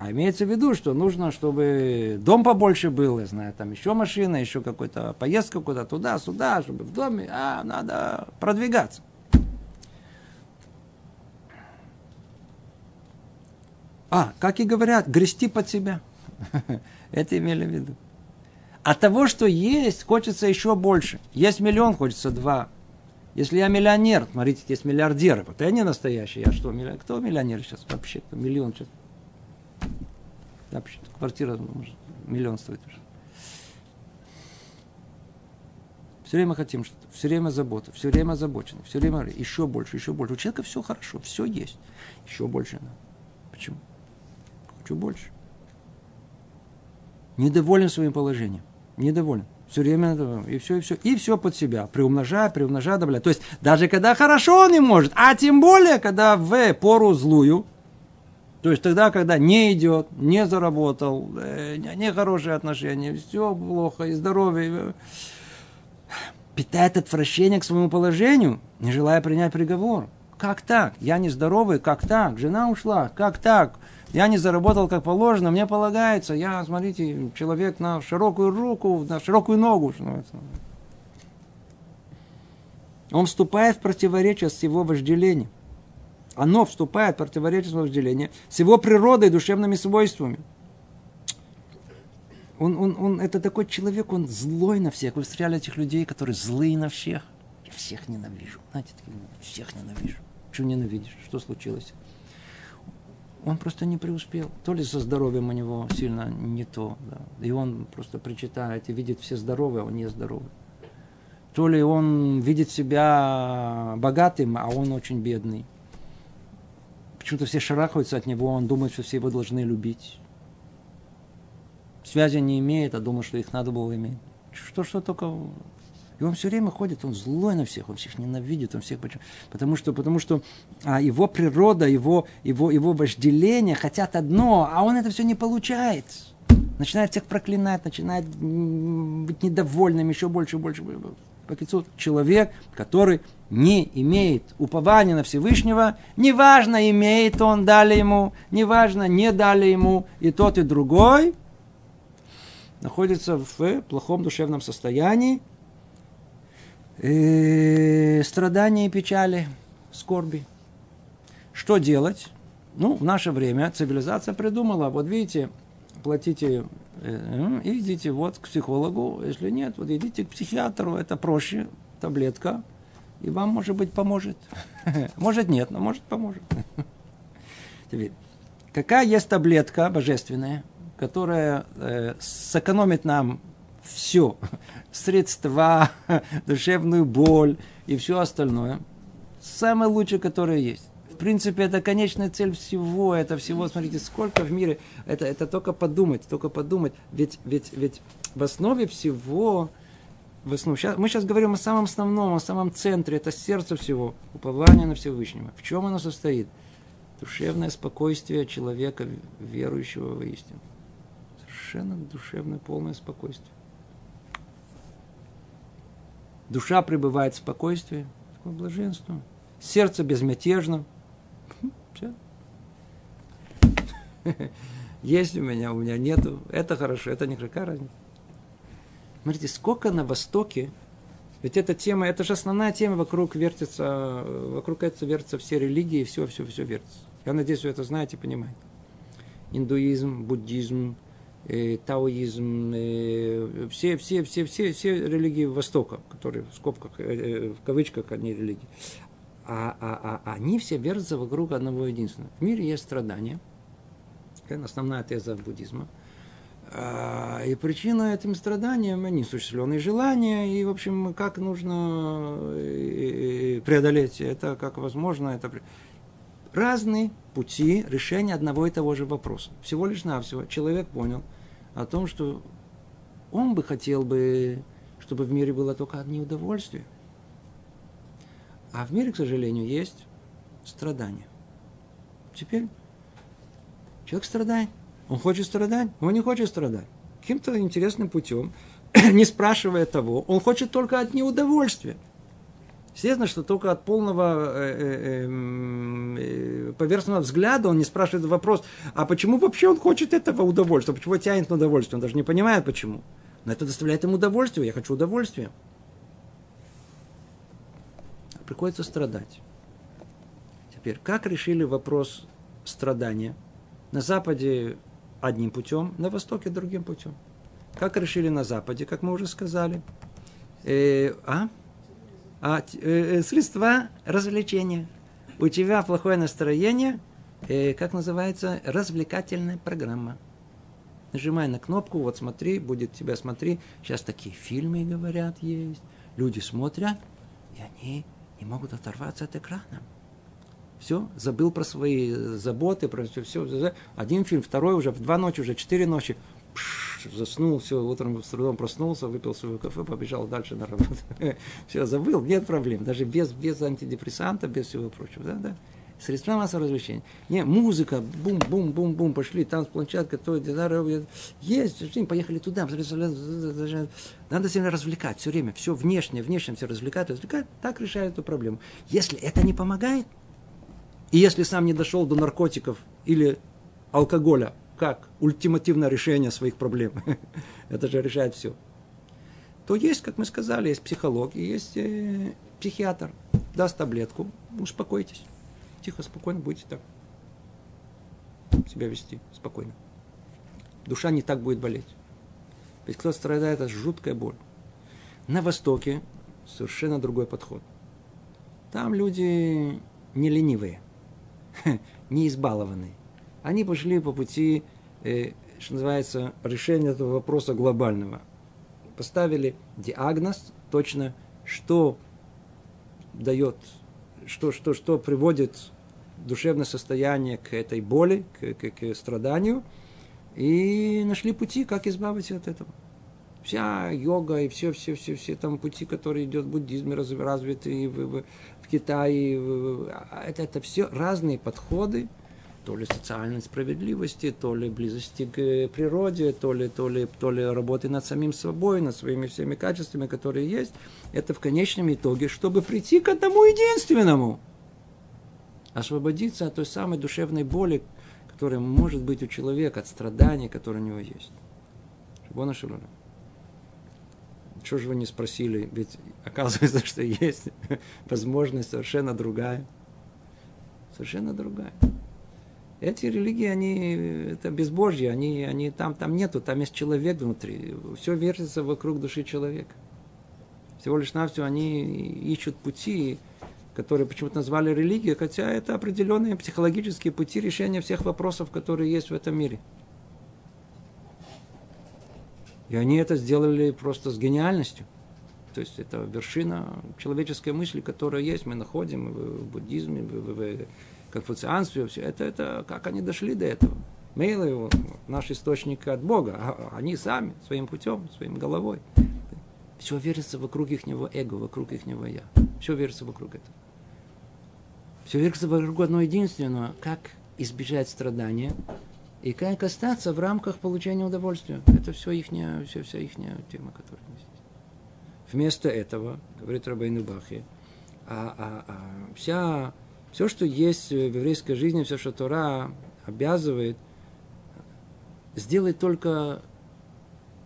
А имеется в виду, что нужно, чтобы дом побольше был, я знаю, там еще машина, еще какой-то поездка куда-то туда-сюда, чтобы в доме, а надо продвигаться. А, как и говорят, грести под себя. Это имели в виду. От того, что есть, хочется еще больше. Есть миллион, хочется два. Если я миллионер, смотрите, есть миллиардеры. Вот я не настоящий. Я что, миллионер? Кто миллионер сейчас вообще? Кто миллион сейчас? Вообще, квартира может, миллион стоит уже. Все время хотим что-то, все время забота, все время озабочены, все время еще больше, еще больше. У человека все хорошо, все есть. Еще больше надо. Почему? Хочу больше. Недоволен своим положением. Недоволен. Все время и все, и все. И все под себя. Приумножая, приумножая, добавляя. То есть, даже когда хорошо он не может, а тем более, когда в пору злую, то есть тогда, когда не идет, не заработал, э, не хорошие отношения, все плохо, и здоровье, питает отвращение к своему положению, не желая принять приговор. Как так? Я не здоровый, как так? Жена ушла, как так? Я не заработал как положено, мне полагается. Я, смотрите, человек на широкую руку, на широкую ногу. Он вступает в противоречие с его вожделением. Оно вступает в противоречие с его вожделением, с его природой и душевными свойствами. Он, он, он, это такой человек, он злой на всех. Вы встречали этих людей, которые злые на всех? Я всех ненавижу. Знаете, всех ненавижу. Что ненавидишь? Что случилось? Он просто не преуспел. То ли со здоровьем у него сильно не то. Да. И он просто прочитает и видит все здоровые, а он не здоровый. то ли он видит себя богатым, а он очень бедный. Почему-то все шарахаются от него, он думает, что все его должны любить. Связи не имеет, а думает, что их надо было иметь. Что, что только... И он все время ходит, он злой на всех, он всех ненавидит, он всех... Потому что, потому что а, его природа, его, его, его вожделение хотят одно, а он это все не получает. Начинает всех проклинать, начинает быть недовольным еще больше больше. По человек, который не имеет упования на Всевышнего, неважно, имеет он, дали ему, неважно, не дали ему, и тот, и другой, находится в плохом душевном состоянии, и страдания и печали, скорби. Что делать? Ну, в наше время цивилизация придумала, вот видите, платите э, и идите вот к психологу, если нет, вот идите к психиатру, это проще, таблетка, и вам, может быть, поможет. Может, нет, но может, поможет. Теперь, какая есть таблетка божественная, которая э, сэкономит нам все, средства, душевную боль и все остальное. Самое лучшее, которое есть. В принципе, это конечная цель всего, это всего, смотрите, сколько в мире, это, это только подумать, только подумать. Ведь, ведь, ведь в основе всего в основном. Сейчас, мы сейчас говорим о самом основном, о самом центре, это сердце всего, упование на Всевышнего. В чем оно состоит? Душевное спокойствие человека, верующего в истину. Совершенно душевное, полное спокойствие. Душа пребывает в спокойствии, такое блаженство. Сердце безмятежно. Все. Есть у меня, у меня нету. Это хорошо, это не какая разница. Смотрите, сколько на Востоке, ведь эта тема, это же основная тема, вокруг вертится, вокруг этого вертятся все религии, все, все, все вертится. Я надеюсь, вы это знаете, понимаете. Индуизм, буддизм, таоизм, э, все, все, все, все, все религии Востока, которые в скобках, э, э в кавычках, они религии. А, а, а они все вертятся вокруг одного единственного. В мире есть страдания. Это основная теза буддизма – а, и причина этим страданиям – неосуществленные желания, и, в общем, как нужно э, э, преодолеть это, как возможно это. Разные пути решения одного и того же вопроса. Всего лишь навсего человек понял о том, что он бы хотел бы, чтобы в мире было только одни удовольствия. А в мире, к сожалению, есть страдания. Теперь человек страдает. Он хочет страдать? Он не хочет страдать. Каким-то интересным путем, не спрашивая того, он хочет только от неудовольствия. Естественно, что только от полного э, э, эм, э, поверхностного взгляда он не спрашивает вопрос, а почему вообще он хочет этого удовольствия, почему тянет на удовольствие, он даже не понимает почему. Но это доставляет ему удовольствие, я хочу удовольствия. Приходится страдать. Теперь, как решили вопрос страдания? На Западе одним путем, на Востоке другим путем. Как решили на Западе, как мы уже сказали. Э, а? А э, э, средства развлечения. У тебя плохое настроение, э, как называется, развлекательная программа. Нажимай на кнопку, вот смотри, будет тебя смотри. Сейчас такие фильмы, говорят, есть. Люди смотрят, и они не могут оторваться от экрана. Все, забыл про свои заботы, про все, все. Один фильм, второй уже, в два ночи, уже четыре ночи. Заснул, все, утром с трудом проснулся, выпил свое кафе, побежал дальше на работу. все, забыл, нет проблем. Даже без, без антидепрессанта, без всего прочего. Да, да. Средства массового развлечения. Не, музыка, бум-бум-бум-бум, пошли, там площадка, то, есть, поехали туда. Надо себя развлекать все время, все внешнее, внешнее все развлекать, развлекать, так решают эту проблему. Если это не помогает, и если сам не дошел до наркотиков или алкоголя, как ультимативное решение своих проблем, это же решает все, то есть, как мы сказали, есть психолог есть э, психиатр. Даст таблетку, успокойтесь. Тихо, спокойно будете так себя вести, спокойно. Душа не так будет болеть. Ведь кто страдает, это жуткая боль. На Востоке совершенно другой подход. Там люди не ленивые – не избалованные. Они пошли по пути, э, что называется, решения этого вопроса глобального. Поставили диагноз точно, что дает, что, что, что приводит душевное состояние к этой боли, к, к, к страданию, и нашли пути, как избавиться от этого. Вся йога и все, все, все, все там пути, которые идет в буддизме развиты в, в, в Китае, в, это, это все разные подходы, то ли социальной справедливости, то ли близости к природе, то ли, то ли, то ли работы над самим собой, над своими всеми качествами, которые есть. Это в конечном итоге, чтобы прийти к одному единственному. Освободиться от той самой душевной боли, которая может быть у человека, от страданий, которые у него есть. Шабона Шалона. Чего же вы не спросили? Ведь оказывается, что есть возможность совершенно другая. Совершенно другая. Эти религии, они, это безбожье, они, они там, там нету, там есть человек внутри. Все вертится вокруг души человека. Всего лишь навсего они ищут пути, которые почему-то назвали религией, хотя это определенные психологические пути решения всех вопросов, которые есть в этом мире. И они это сделали просто с гениальностью. То есть это вершина человеческой мысли, которая есть, мы находим в буддизме, в, в, конфуцианстве, все это, это как они дошли до этого. Мейлы, наш источник от Бога, а они сами, своим путем, своим головой. Все верится вокруг их эго, вокруг их я. Все верится вокруг этого. Все верится вокруг одного единственного, как избежать страдания и как остаться в рамках получения удовольствия. Это все их, все, вся их тема, которая есть. Вместо этого, говорит Рабейну Бахи, а, а, а, вся, все, что есть в еврейской жизни, все, что Тора обязывает, сделай только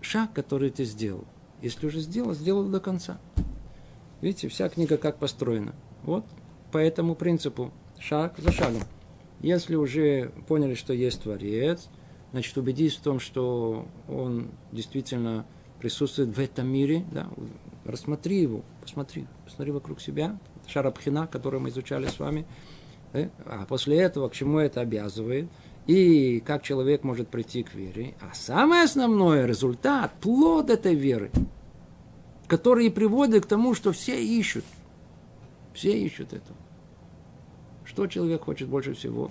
шаг, который ты сделал. Если уже сделал, сделал до конца. Видите, вся книга как построена. Вот по этому принципу, шаг за шагом. Если уже поняли, что есть Творец, значит, убедись в том, что Он действительно присутствует в этом мире, да, рассмотри его, посмотри, посмотри вокруг себя, шарабхина, который мы изучали с вами, да? а после этого к чему это обязывает, и как человек может прийти к вере. А самое основное результат, плод этой веры, который приводит к тому, что все ищут. Все ищут этого. Что человек хочет больше всего?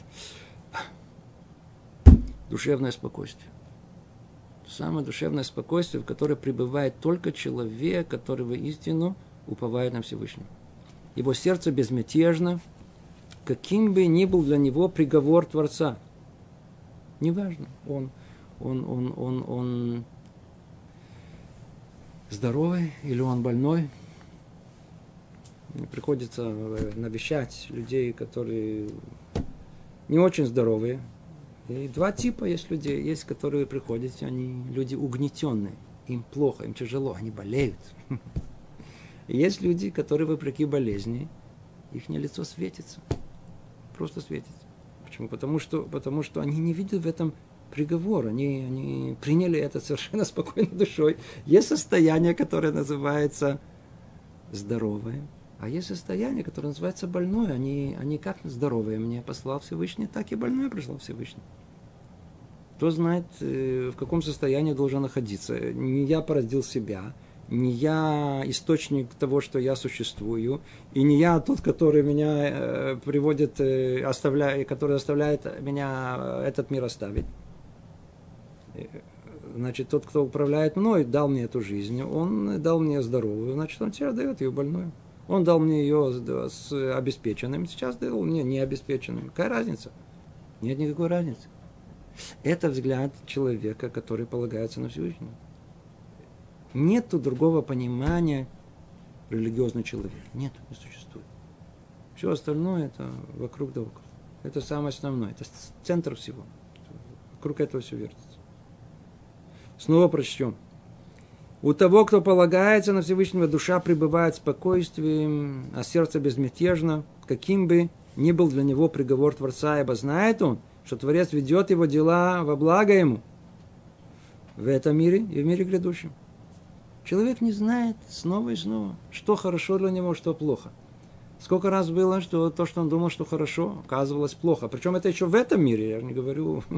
Душевное спокойствие. Самое душевное спокойствие, в которое пребывает только человек, который воистину уповает на Всевышнего. Его сердце безмятежно, каким бы ни был для него приговор Творца. Неважно, он, он, он, он, он здоровый или он больной – приходится э, навещать людей, которые не очень здоровые. И два типа есть людей. Есть, которые приходят, они люди угнетенные. Им плохо, им тяжело, они болеют. Есть люди, которые, вопреки болезни, их лицо светится. Просто светится. Почему? Потому что, потому что они не видят в этом приговор. Они, они приняли это совершенно спокойной душой. Есть состояние, которое называется здоровое. А есть состояние, которое называется больное. Они, они как здоровые мне послал Всевышний, так и больное пришел Всевышний. Кто знает, э, в каком состоянии должен находиться. Не я породил себя, не я источник того, что я существую, и не я тот, который меня э, приводит, э, оставляет, который оставляет меня этот мир оставить. Значит, тот, кто управляет мной, дал мне эту жизнь, он дал мне здоровую, значит, он тебе дает ее больную. Он дал мне ее с обеспеченным, сейчас дал мне необеспеченным. Какая разница? Нет никакой разницы. Это взгляд человека, который полагается на Всевышнего. Нету другого понимания религиозный человек. Нет, не существует. Все остальное это вокруг да около. Это самое основное. Это центр всего. Вокруг этого все вертится. Снова прочтем. У того, кто полагается на Всевышнего, душа пребывает в спокойствии, а сердце безмятежно, каким бы ни был для него приговор Творца, ибо знает он, что Творец ведет его дела во благо ему в этом мире и в мире грядущем. Человек не знает снова и снова, что хорошо для него, что плохо. Сколько раз было, что то, что он думал, что хорошо, оказывалось плохо. Причем это еще в этом мире, я не говорю.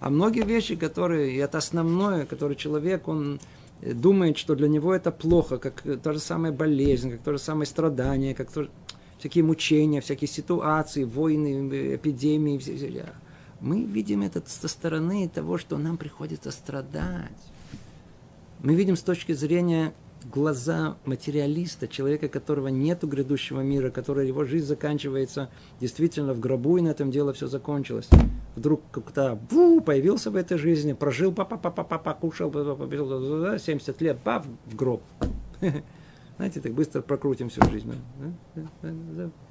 А многие вещи, которые, и это основное, которые человек, он думает, что для него это плохо, как то же самое болезнь, как то же самое страдание, как то, всякие мучения, всякие ситуации, войны, эпидемии. Мы видим это со стороны того, что нам приходится страдать. Мы видим с точки зрения глаза материалиста, человека, которого нет грядущего мира, который его жизнь заканчивается действительно в гробу, и на этом дело все закончилось. Вдруг как-то появился в этой жизни, прожил, папа, папа, папа, кушал, 70 лет, пап, в гроб. Знаете, так быстро прокрутим всю жизнь.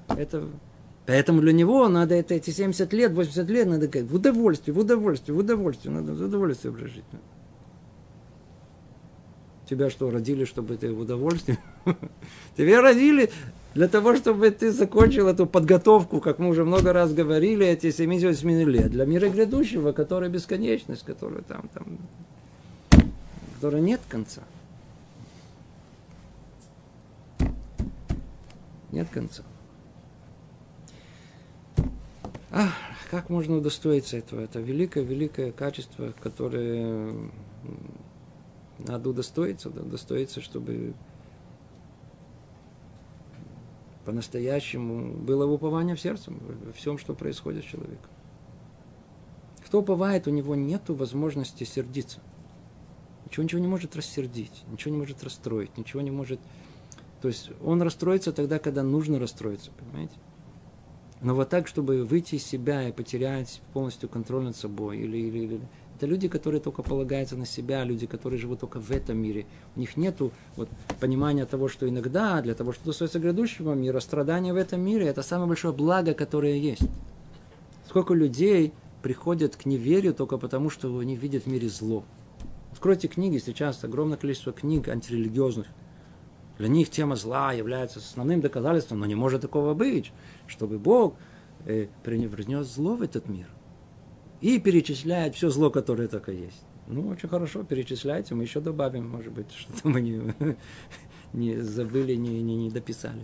Это Поэтому для него надо это, эти 70 лет, 80 лет, надо в удовольствие, в удовольствие, в удовольствие, надо в удовольствие прожить. Тебя что, родили, чтобы ты в удовольствии? Тебя родили для того, чтобы ты закончил эту подготовку, как мы уже много раз говорили, эти 78 лет, для мира грядущего, который бесконечность, которая там, там, которая нет конца. Нет конца. А, как можно удостоиться этого? Это великое-великое качество, которое надо удостоиться, удостоиться, чтобы по-настоящему было упование в сердце во всем, что происходит с человеком. Кто уповает, у него нет возможности сердиться. Ничего, ничего не может рассердить, ничего не может расстроить, ничего не может... То есть он расстроится тогда, когда нужно расстроиться, понимаете? Но вот так, чтобы выйти из себя и потерять полностью контроль над собой, или, или, или это люди, которые только полагаются на себя, люди, которые живут только в этом мире. У них нет вот, понимания того, что иногда для того, чтобы достоиться грядущего мира, страдания в этом мире – это самое большое благо, которое есть. Сколько людей приходят к неверию только потому, что они видят в мире зло. Откройте книги, сейчас огромное количество книг антирелигиозных. Для них тема зла является основным доказательством, но не может такого быть, чтобы Бог э, принес зло в этот мир – и перечисляет все зло, которое только есть. Ну, очень хорошо, перечисляйте, мы еще добавим, может быть, что-то мы не, не забыли, не, не, не дописали.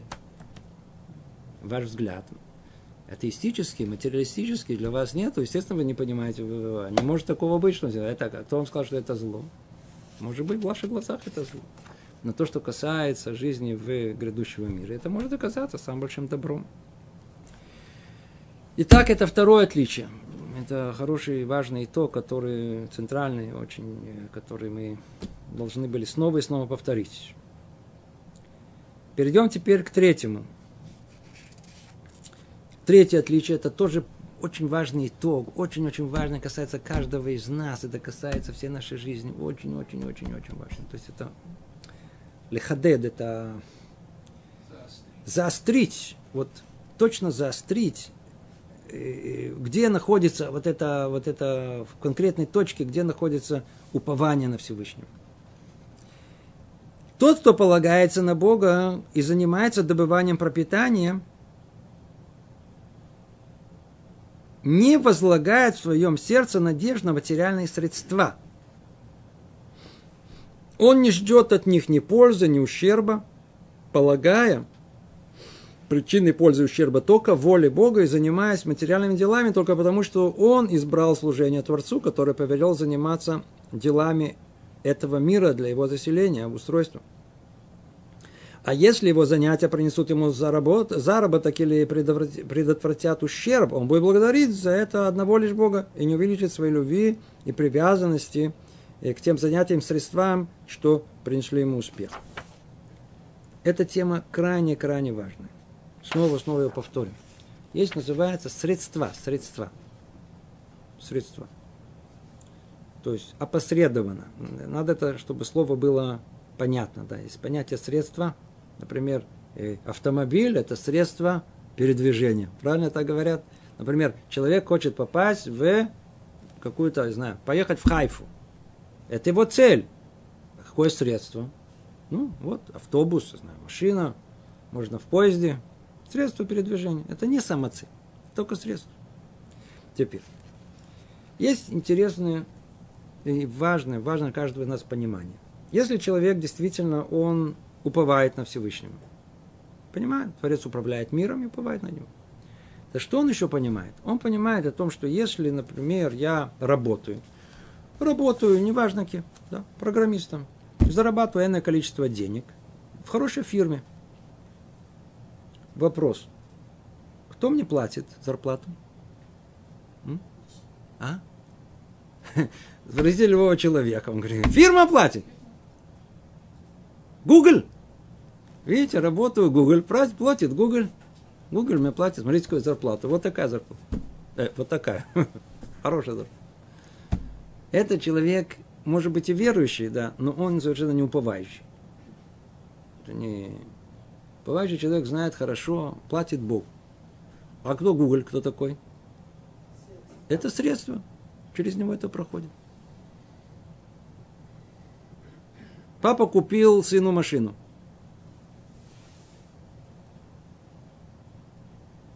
Ваш взгляд. Атеистический, материалистический для вас нет, естественно, вы не понимаете, не может такого быть, что это, кто вам сказал, что это зло? Может быть, в ваших глазах это зло. Но то, что касается жизни в грядущего мира, это может оказаться самым большим добром. Итак, это второе отличие. Это хороший, важный итог, который центральный очень, который мы должны были снова и снова повторить. Перейдем теперь к третьему. Третье отличие – это тоже очень важный итог, очень-очень важно, касается каждого из нас, это касается всей нашей жизни, очень-очень-очень-очень важно. То есть это лехадед, это заострить, вот точно заострить где находится вот это, вот это в конкретной точке, где находится упование на Всевышнего. Тот, кто полагается на Бога и занимается добыванием пропитания, не возлагает в своем сердце надежд на материальные средства. Он не ждет от них ни пользы, ни ущерба, полагая, причиной пользы ущерба только воле Бога и занимаясь материальными делами только потому, что он избрал служение Творцу, который повелел заниматься делами этого мира для его заселения, обустройства. А если его занятия принесут ему заработ, заработок или предотвратят ущерб, он будет благодарить за это одного лишь Бога и не увеличит своей любви и привязанности к тем занятиям, средствам, что принесли ему успех. Эта тема крайне-крайне важная. Снова, снова ее повторим. Есть, называется, средства, средства. Средства. То есть опосредованно. Надо это, чтобы слово было понятно. Да. Есть понятие средства. Например, э, автомобиль – это средство передвижения. Правильно так говорят? Например, человек хочет попасть в какую-то, не знаю, поехать в Хайфу. Это его цель. Какое средство? Ну, вот автобус, знаю, машина, можно в поезде, Средство передвижения. Это не самоцель, только средство. Теперь. Есть интересное и важное, важное каждого из нас понимание. Если человек действительно, он уповает на Всевышнего, понимает, Творец управляет миром и уповает на него. То что он еще понимает? Он понимает о том, что если, например, я работаю, работаю, неважно кем, да, программистом, зарабатываю энное количество денег в хорошей фирме. Вопрос. Кто мне платит зарплату? М? А? Спросите любого человека. Он говорит, фирма платит. Google. Видите, работаю Google, платит Google. Google мне платит, смотрите, какую зарплату. Вот такая зарплата. Э, вот такая. Хорошая зарплата. Это человек, может быть, и верующий, да, но он совершенно не уповающий. Это не... Уповающий человек знает хорошо, платит Бог. А кто Google, кто такой? Это средство. Через него это проходит. Папа купил сыну машину.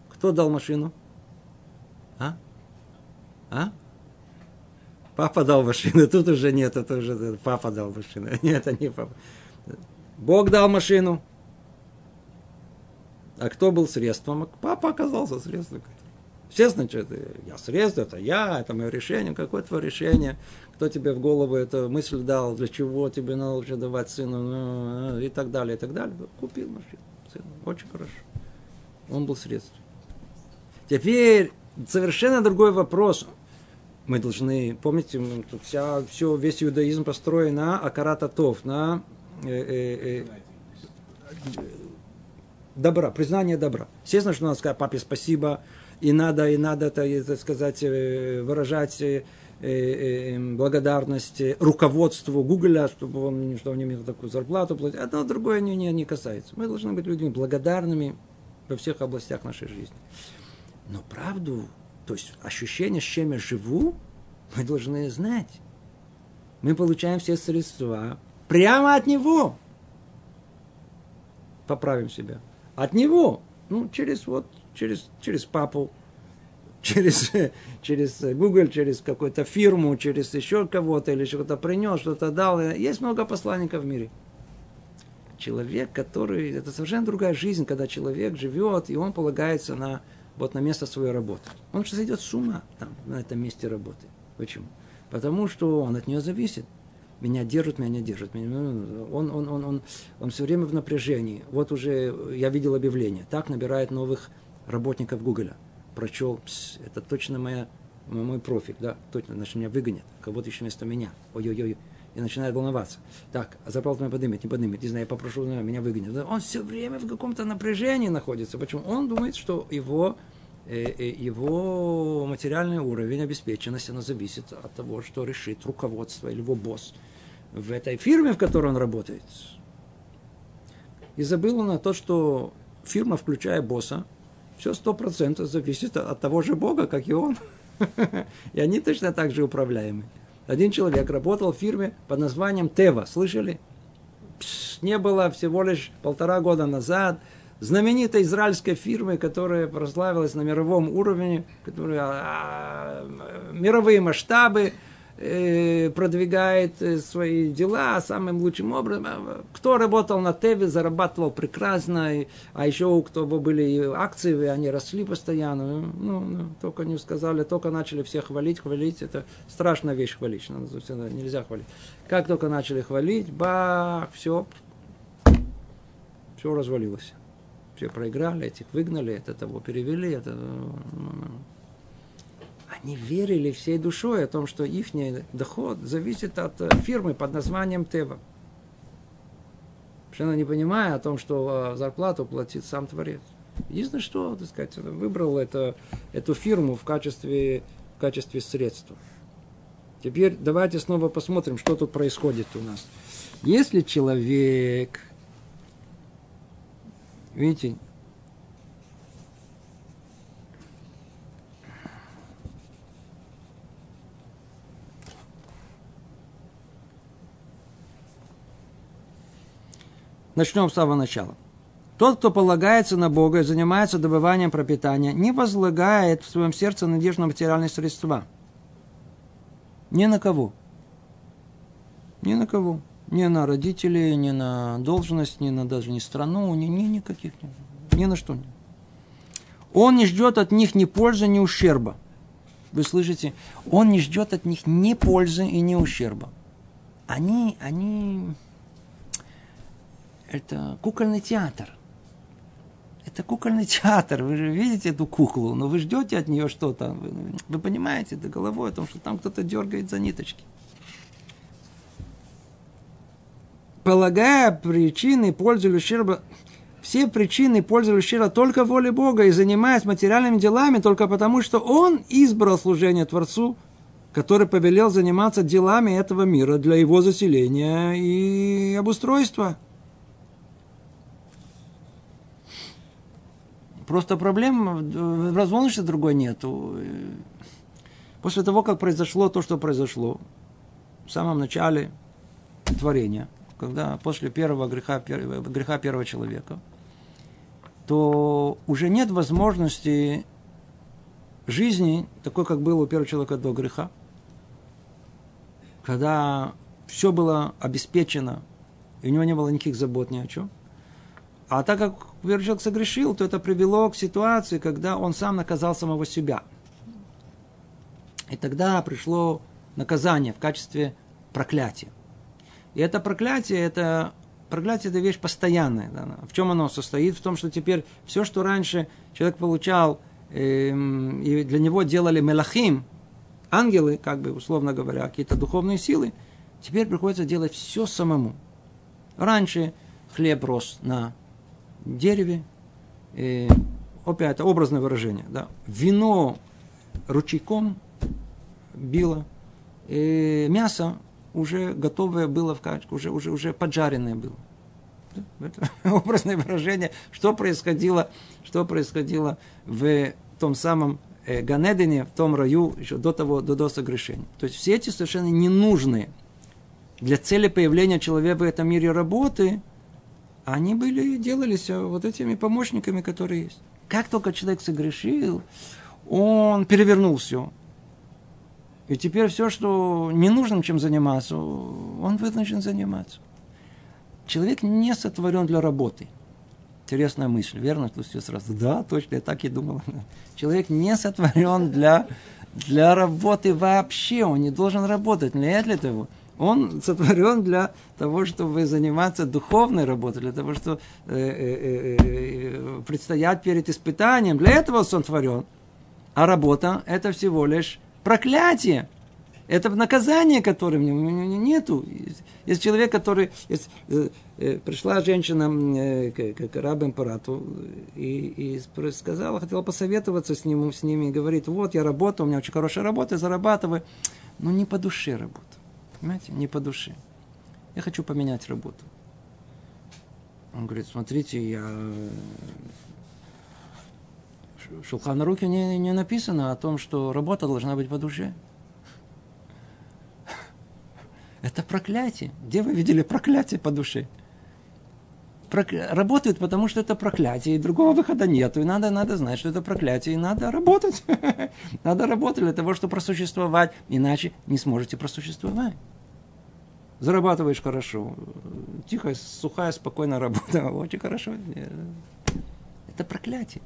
Кто дал машину? А? А? Папа дал машину. Тут уже нет, это уже папа дал машину. Нет, это не папа. Бог дал машину. А кто был средством? Папа оказался средством. Естественно, что это я средство, это я, это мое решение, какое твое решение, кто тебе в голову эту мысль дал, для чего тебе надо вообще давать сыну, ну, и так далее, и так далее. Купил машину, сыну, очень хорошо. Он был средством. Теперь совершенно другой вопрос. Мы должны, помните, тут вся, все, весь иудаизм построен на акарататов, на э, э, э, добра, признание добра. Естественно, что надо сказать папе спасибо, и надо, и надо, так сказать, э, выражать э, э, благодарность руководству Гугля, чтобы он, чтобы он имел такую зарплату платить. Одно другое не, не, не касается. Мы должны быть людьми благодарными во всех областях нашей жизни. Но правду, то есть ощущение, с чем я живу, мы должны знать. Мы получаем все средства прямо от него. Поправим себя. От него. Ну, через вот, через, через папу, через, через Google, через какую-то фирму, через еще кого-то, или что-то принес, что-то дал. Есть много посланников в мире. Человек, который... Это совершенно другая жизнь, когда человек живет, и он полагается на вот на место своей работы. Он что зайдет с ума там, на этом месте работы. Почему? Потому что он от нее зависит. Меня держат, меня не держат. Он, он, он, он, он, он все время в напряжении. Вот уже я видел объявление. Так набирает новых работников Гугля. Прочел, пс, это точно моя, мой профиль, да, точно, значит, меня выгонят. Кого-то еще вместо меня. Ой-ой-ой. И начинает волноваться. Так, а зарплату меня поднимет, не поднимет. Не знаю, я попрошу, меня выгонят. Он все время в каком-то напряжении находится. Почему? Он думает, что его его материальный уровень обеспеченности, она зависит от того, что решит руководство или его босс в этой фирме, в которой он работает. И забыл он на то, что фирма, включая босса, все сто процентов зависит от того же Бога, как и он. И они точно так же управляемы. Один человек работал в фирме под названием Тева. Слышали? Не было всего лишь полтора года назад – знаменитой израильской фирмы, которая прославилась на мировом уровне, которая а, мировые масштабы э, продвигает э, свои дела самым лучшим образом. Кто работал на ТВ, зарабатывал прекрасно, а еще у кого были акции, они росли постоянно. Ну, ну, только не сказали, только начали всех хвалить, хвалить. Это страшная вещь хвалить, нельзя хвалить. Как только начали хвалить, бах, все, все развалилось все проиграли, этих выгнали, это того перевели, это... Ну, ну, ну. Они верили всей душой о том, что их доход зависит от э, фирмы под названием Тева. Совершенно не понимая о том, что э, зарплату платит сам Творец. Единственное, что, так сказать, выбрал это, эту фирму в качестве, в качестве средства. Теперь давайте снова посмотрим, что тут происходит у нас. Если человек Видите? Начнем с самого начала. Тот, кто полагается на Бога и занимается добыванием пропитания, не возлагает в своем сердце надежду на материальные средства. Ни на кого. Ни на кого ни на родителей, ни на должность, ни на даже ни страну, ни, ни никаких, ни, ни на что. Он не ждет от них ни пользы, ни ущерба. Вы слышите? Он не ждет от них ни пользы и ни ущерба. Они, они, это кукольный театр. Это кукольный театр. Вы же видите эту куклу, но вы ждете от нее что-то. Вы, вы понимаете это головой о том, что там кто-то дергает за ниточки. Полагая причины пользы или ущерба, все причины пользы или ущерба только воле Бога и занимаясь материальными делами только потому, что Он избрал служение Творцу, который повелел заниматься делами этого мира для его заселения и обустройства. Просто проблем в разволнуше другой нету. После того, как произошло то, что произошло, в самом начале творения, когда после первого греха, греха первого человека, то уже нет возможности жизни, такой, как было у первого человека до греха, когда все было обеспечено, и у него не было никаких забот ни о чем. А так как первый человек согрешил, то это привело к ситуации, когда он сам наказал самого себя. И тогда пришло наказание в качестве проклятия. И это проклятие, это проклятие это вещь постоянная. Да? В чем оно состоит? В том, что теперь все, что раньше человек получал, эм, и для него делали мелахим, ангелы, как бы условно говоря, какие-то духовные силы, теперь приходится делать все самому. Раньше хлеб рос на дереве, и, опять это образное выражение, да, вино ручейком било, и мясо уже готовое было в качку, уже, уже, уже поджаренное было. Это образное выражение, что происходило, что происходило в том самом э, Ганедине, в том раю, еще до того, до, до согрешения. То есть все эти совершенно ненужные для цели появления человека в этом мире работы, они были, делались вот этими помощниками, которые есть. Как только человек согрешил, он перевернул все. И теперь все, что не нужно чем заниматься, он вынужден заниматься. Человек не сотворен для работы. Интересная мысль, верно? Что все сразу, да, точно, я так и думал. Человек не сотворен для, для работы вообще, он не должен работать. Не для того. Он сотворен для того, чтобы заниматься духовной работой, для того, чтобы э, э, э, предстоять перед испытанием. Для этого он сотворен. А работа – это всего лишь проклятие. Это наказание, которое нету. Есть человек, который... Есть, э, э, пришла женщина э, к, к раб-императору и, и сказала, хотела посоветоваться с ним, с ними, и говорит, вот я работаю, у меня очень хорошая работа, я зарабатываю, но не по душе работаю. Понимаете? Не по душе. Я хочу поменять работу. Он говорит, смотрите, я... В Шулханаруке не, не написано о том, что работа должна быть по душе. Это проклятие. Где вы видели проклятие по душе? Работают, потому что это проклятие, и другого выхода нету. И надо, надо знать, что это проклятие, и надо работать. надо работать для того, чтобы просуществовать. Иначе не сможете просуществовать. Зарабатываешь хорошо. Тихая, сухая, спокойная работа. Очень хорошо. Это проклятие.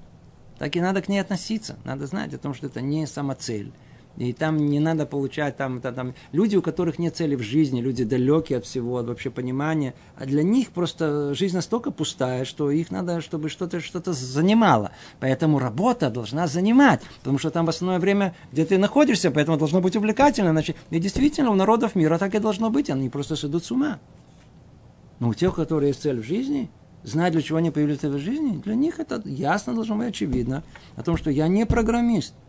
Так и надо к ней относиться. Надо знать о том, что это не самоцель. И там не надо получать там, это, там люди, у которых нет цели в жизни, люди далекие от всего, от вообще понимания. А для них просто жизнь настолько пустая, что их надо, чтобы что-то что занимало. Поэтому работа должна занимать, потому что там в основное время, где ты находишься, поэтому должно быть увлекательно. Значит, и действительно, у народов мира так и должно быть, они просто сойдут с ума. Но у тех, у которых есть цель в жизни, знать, для чего они появились в жизни, для них это ясно должно быть очевидно. О том, что я не программист –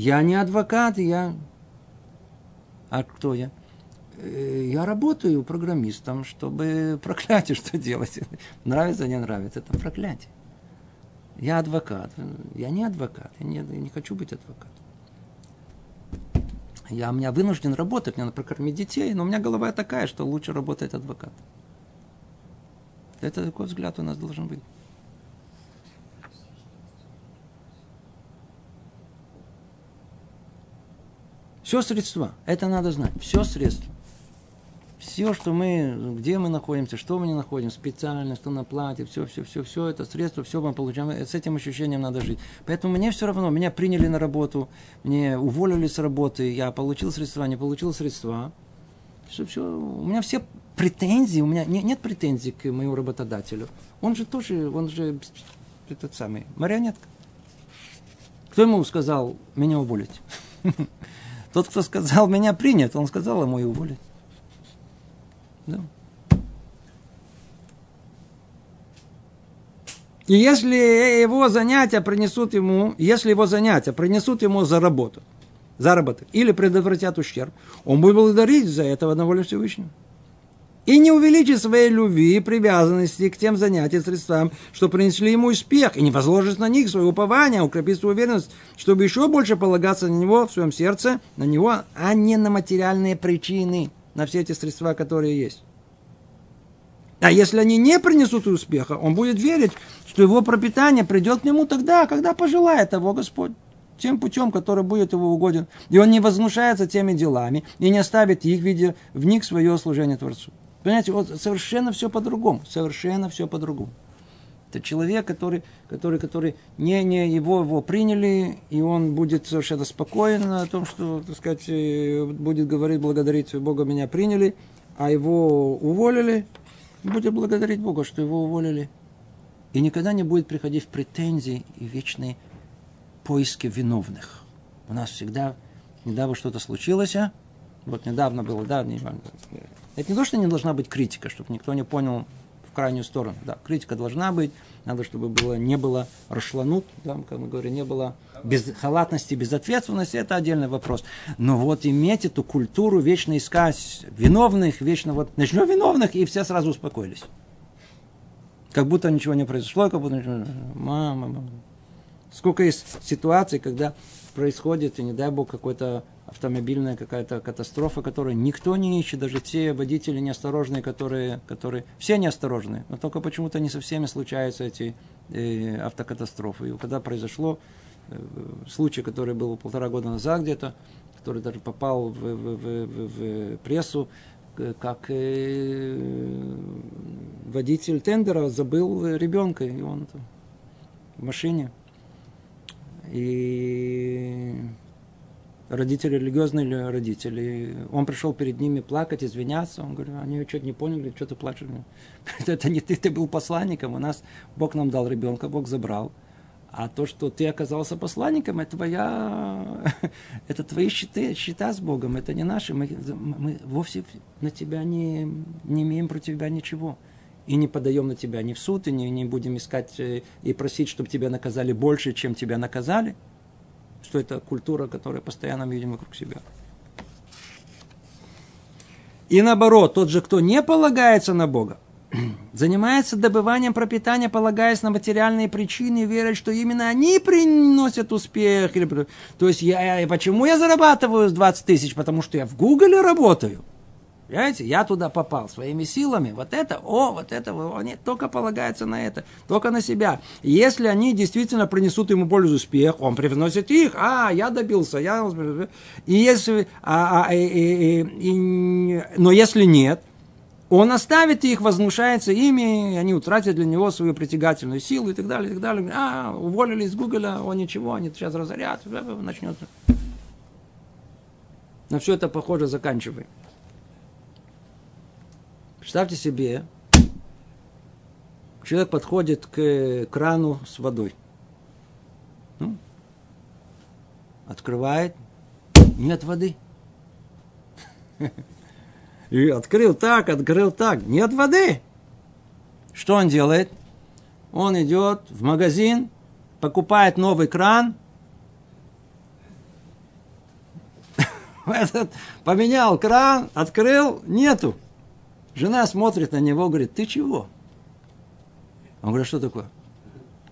я не адвокат, я... А кто я? Э, я работаю программистом, чтобы проклятие что делать. Нравится, не нравится, это проклятие. Я адвокат. Я не адвокат, я не, я не хочу быть адвокатом. Я у меня вынужден работать, мне надо прокормить детей, но у меня голова такая, что лучше работает адвокат. Это такой взгляд у нас должен быть. Все средства. Это надо знать. Все средства. Все, что мы, где мы находимся, что мы не находим, специально, что на плате, все, все, все, все это средства, все мы получаем. С этим ощущением надо жить. Поэтому мне все равно, меня приняли на работу, мне уволили с работы, я получил средства, не получил средства. Все, все, у меня все претензий, у меня нет, нет претензий к моему работодателю. Он же тоже, он же этот самый, марионетка. Кто ему сказал меня уволить? Тот, кто сказал меня принят, он сказал ему и уволить. Да. И если его занятия принесут ему, если его занятия принесут ему за работу, заработок или предотвратят ущерб, он будет благодарить за это в волю Всевышнего. И не увеличит своей любви и привязанности к тем занятиям, средствам, что принесли ему успех, и не возложит на них свое упование, укрепит свою уверенность, чтобы еще больше полагаться на него в своем сердце, на него, а не на материальные причины, на все эти средства, которые есть. А если они не принесут успеха, он будет верить, что его пропитание придет к нему тогда, когда пожелает того Господь тем путем, который будет его угоден. И он не возмущается теми делами и не оставит их, видя в них свое служение Творцу. Понимаете, вот совершенно все по-другому. Совершенно все по-другому. Это человек, который, который, который не, не его, его приняли, и он будет совершенно спокоен о том, что, так сказать, э, будет говорить, благодарить Бога, меня приняли, а его уволили, будет благодарить Бога, что его уволили. И никогда не будет приходить в претензии и вечные поиски виновных. У нас всегда, недавно что-то случилось, а? вот недавно было, да, не, это не то, что не должна быть критика, чтобы никто не понял в крайнюю сторону. Да, критика должна быть, надо, чтобы было, не было рашланут, да, как мы говорим, не было без халатности, безответственности, это отдельный вопрос. Но вот иметь эту культуру, вечно искать виновных, вечно вот, начнем виновных, и все сразу успокоились. Как будто ничего не произошло, как будто. Мама, мама. Сколько есть ситуаций, когда происходит, и не дай бог, какой-то автомобильная какая-то катастрофа, которую никто не ищет, даже те водители неосторожные, которые, которые все неосторожные, но только почему-то не со всеми случаются эти э, автокатастрофы. И когда произошло э, случай, который был полтора года назад где-то, который даже попал в, в, в, в, в прессу, как э, водитель тендера забыл ребенка, и он в машине. И родители, религиозные родители. Он пришел перед ними плакать, извиняться. Он говорит, они что-то не поняли, что ты плачешь. Это не ты, ты был посланником. У нас Бог нам дал ребенка, Бог забрал. А то, что ты оказался посланником, это твоя, это твои счеты, счета с Богом, это не наши. Мы, мы вовсе на тебя не, не имеем против тебя ничего. И не подаем на тебя ни в суд, и не, не будем искать э, и просить, чтобы тебя наказали больше, чем тебя наказали что это культура, которую постоянно видим вокруг себя. И наоборот, тот же, кто не полагается на Бога, занимается добыванием пропитания, полагаясь на материальные причины, верит, что именно они приносят успех. То есть, я, почему я зарабатываю 20 тысяч? Потому что я в Гугле работаю. Понимаете, я туда попал своими силами. Вот это, о, вот это, они только полагаются на это, только на себя. Если они действительно принесут ему пользу успех, он привносит их, а, я добился, я... И если, а, а, и, и, и, но если нет, он оставит их, возмущается ими, они утратят для него свою притягательную силу и так далее, и так далее. А, уволили из Гугля, о, ничего, они сейчас разорят, начнется. На все это похоже заканчиваем. Представьте себе, человек подходит к крану с водой. Ну, открывает, нет воды. И открыл так, открыл так, нет воды. Что он делает? Он идет в магазин, покупает новый кран, этот поменял кран, открыл, нету. Жена смотрит на него, говорит, ты чего? Он говорит, что такое?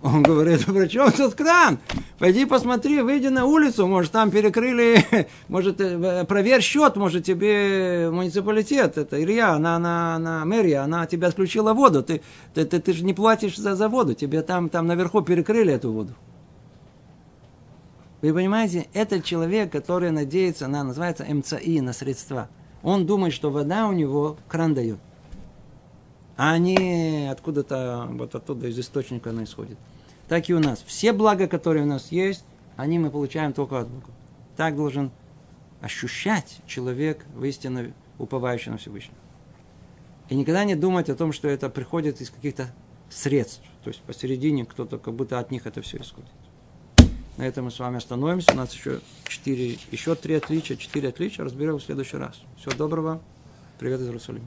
Он говорит, при чем тут кран? Пойди посмотри, выйди на улицу, может, там перекрыли, может, э, проверь счет, может, тебе муниципалитет, это Илья, она, она, она мэрия, она тебе отключила воду, ты, ты, ты, ты же не платишь за, за воду, тебе там, там наверху перекрыли эту воду. Вы понимаете, этот человек, который надеется на, называется МЦИ, на средства – он думает, что вода у него кран дает. А не откуда-то, вот оттуда из источника она исходит. Так и у нас. Все блага, которые у нас есть, они мы получаем только от Бога. Так должен ощущать человек, в истину уповающий на Всевышнего. И никогда не думать о том, что это приходит из каких-то средств. То есть посередине кто-то, как будто от них это все исходит. На этом мы с вами остановимся. У нас еще четыре, еще три отличия, четыре отличия. Разберем в следующий раз. Всего доброго. Привет из Иерусалима.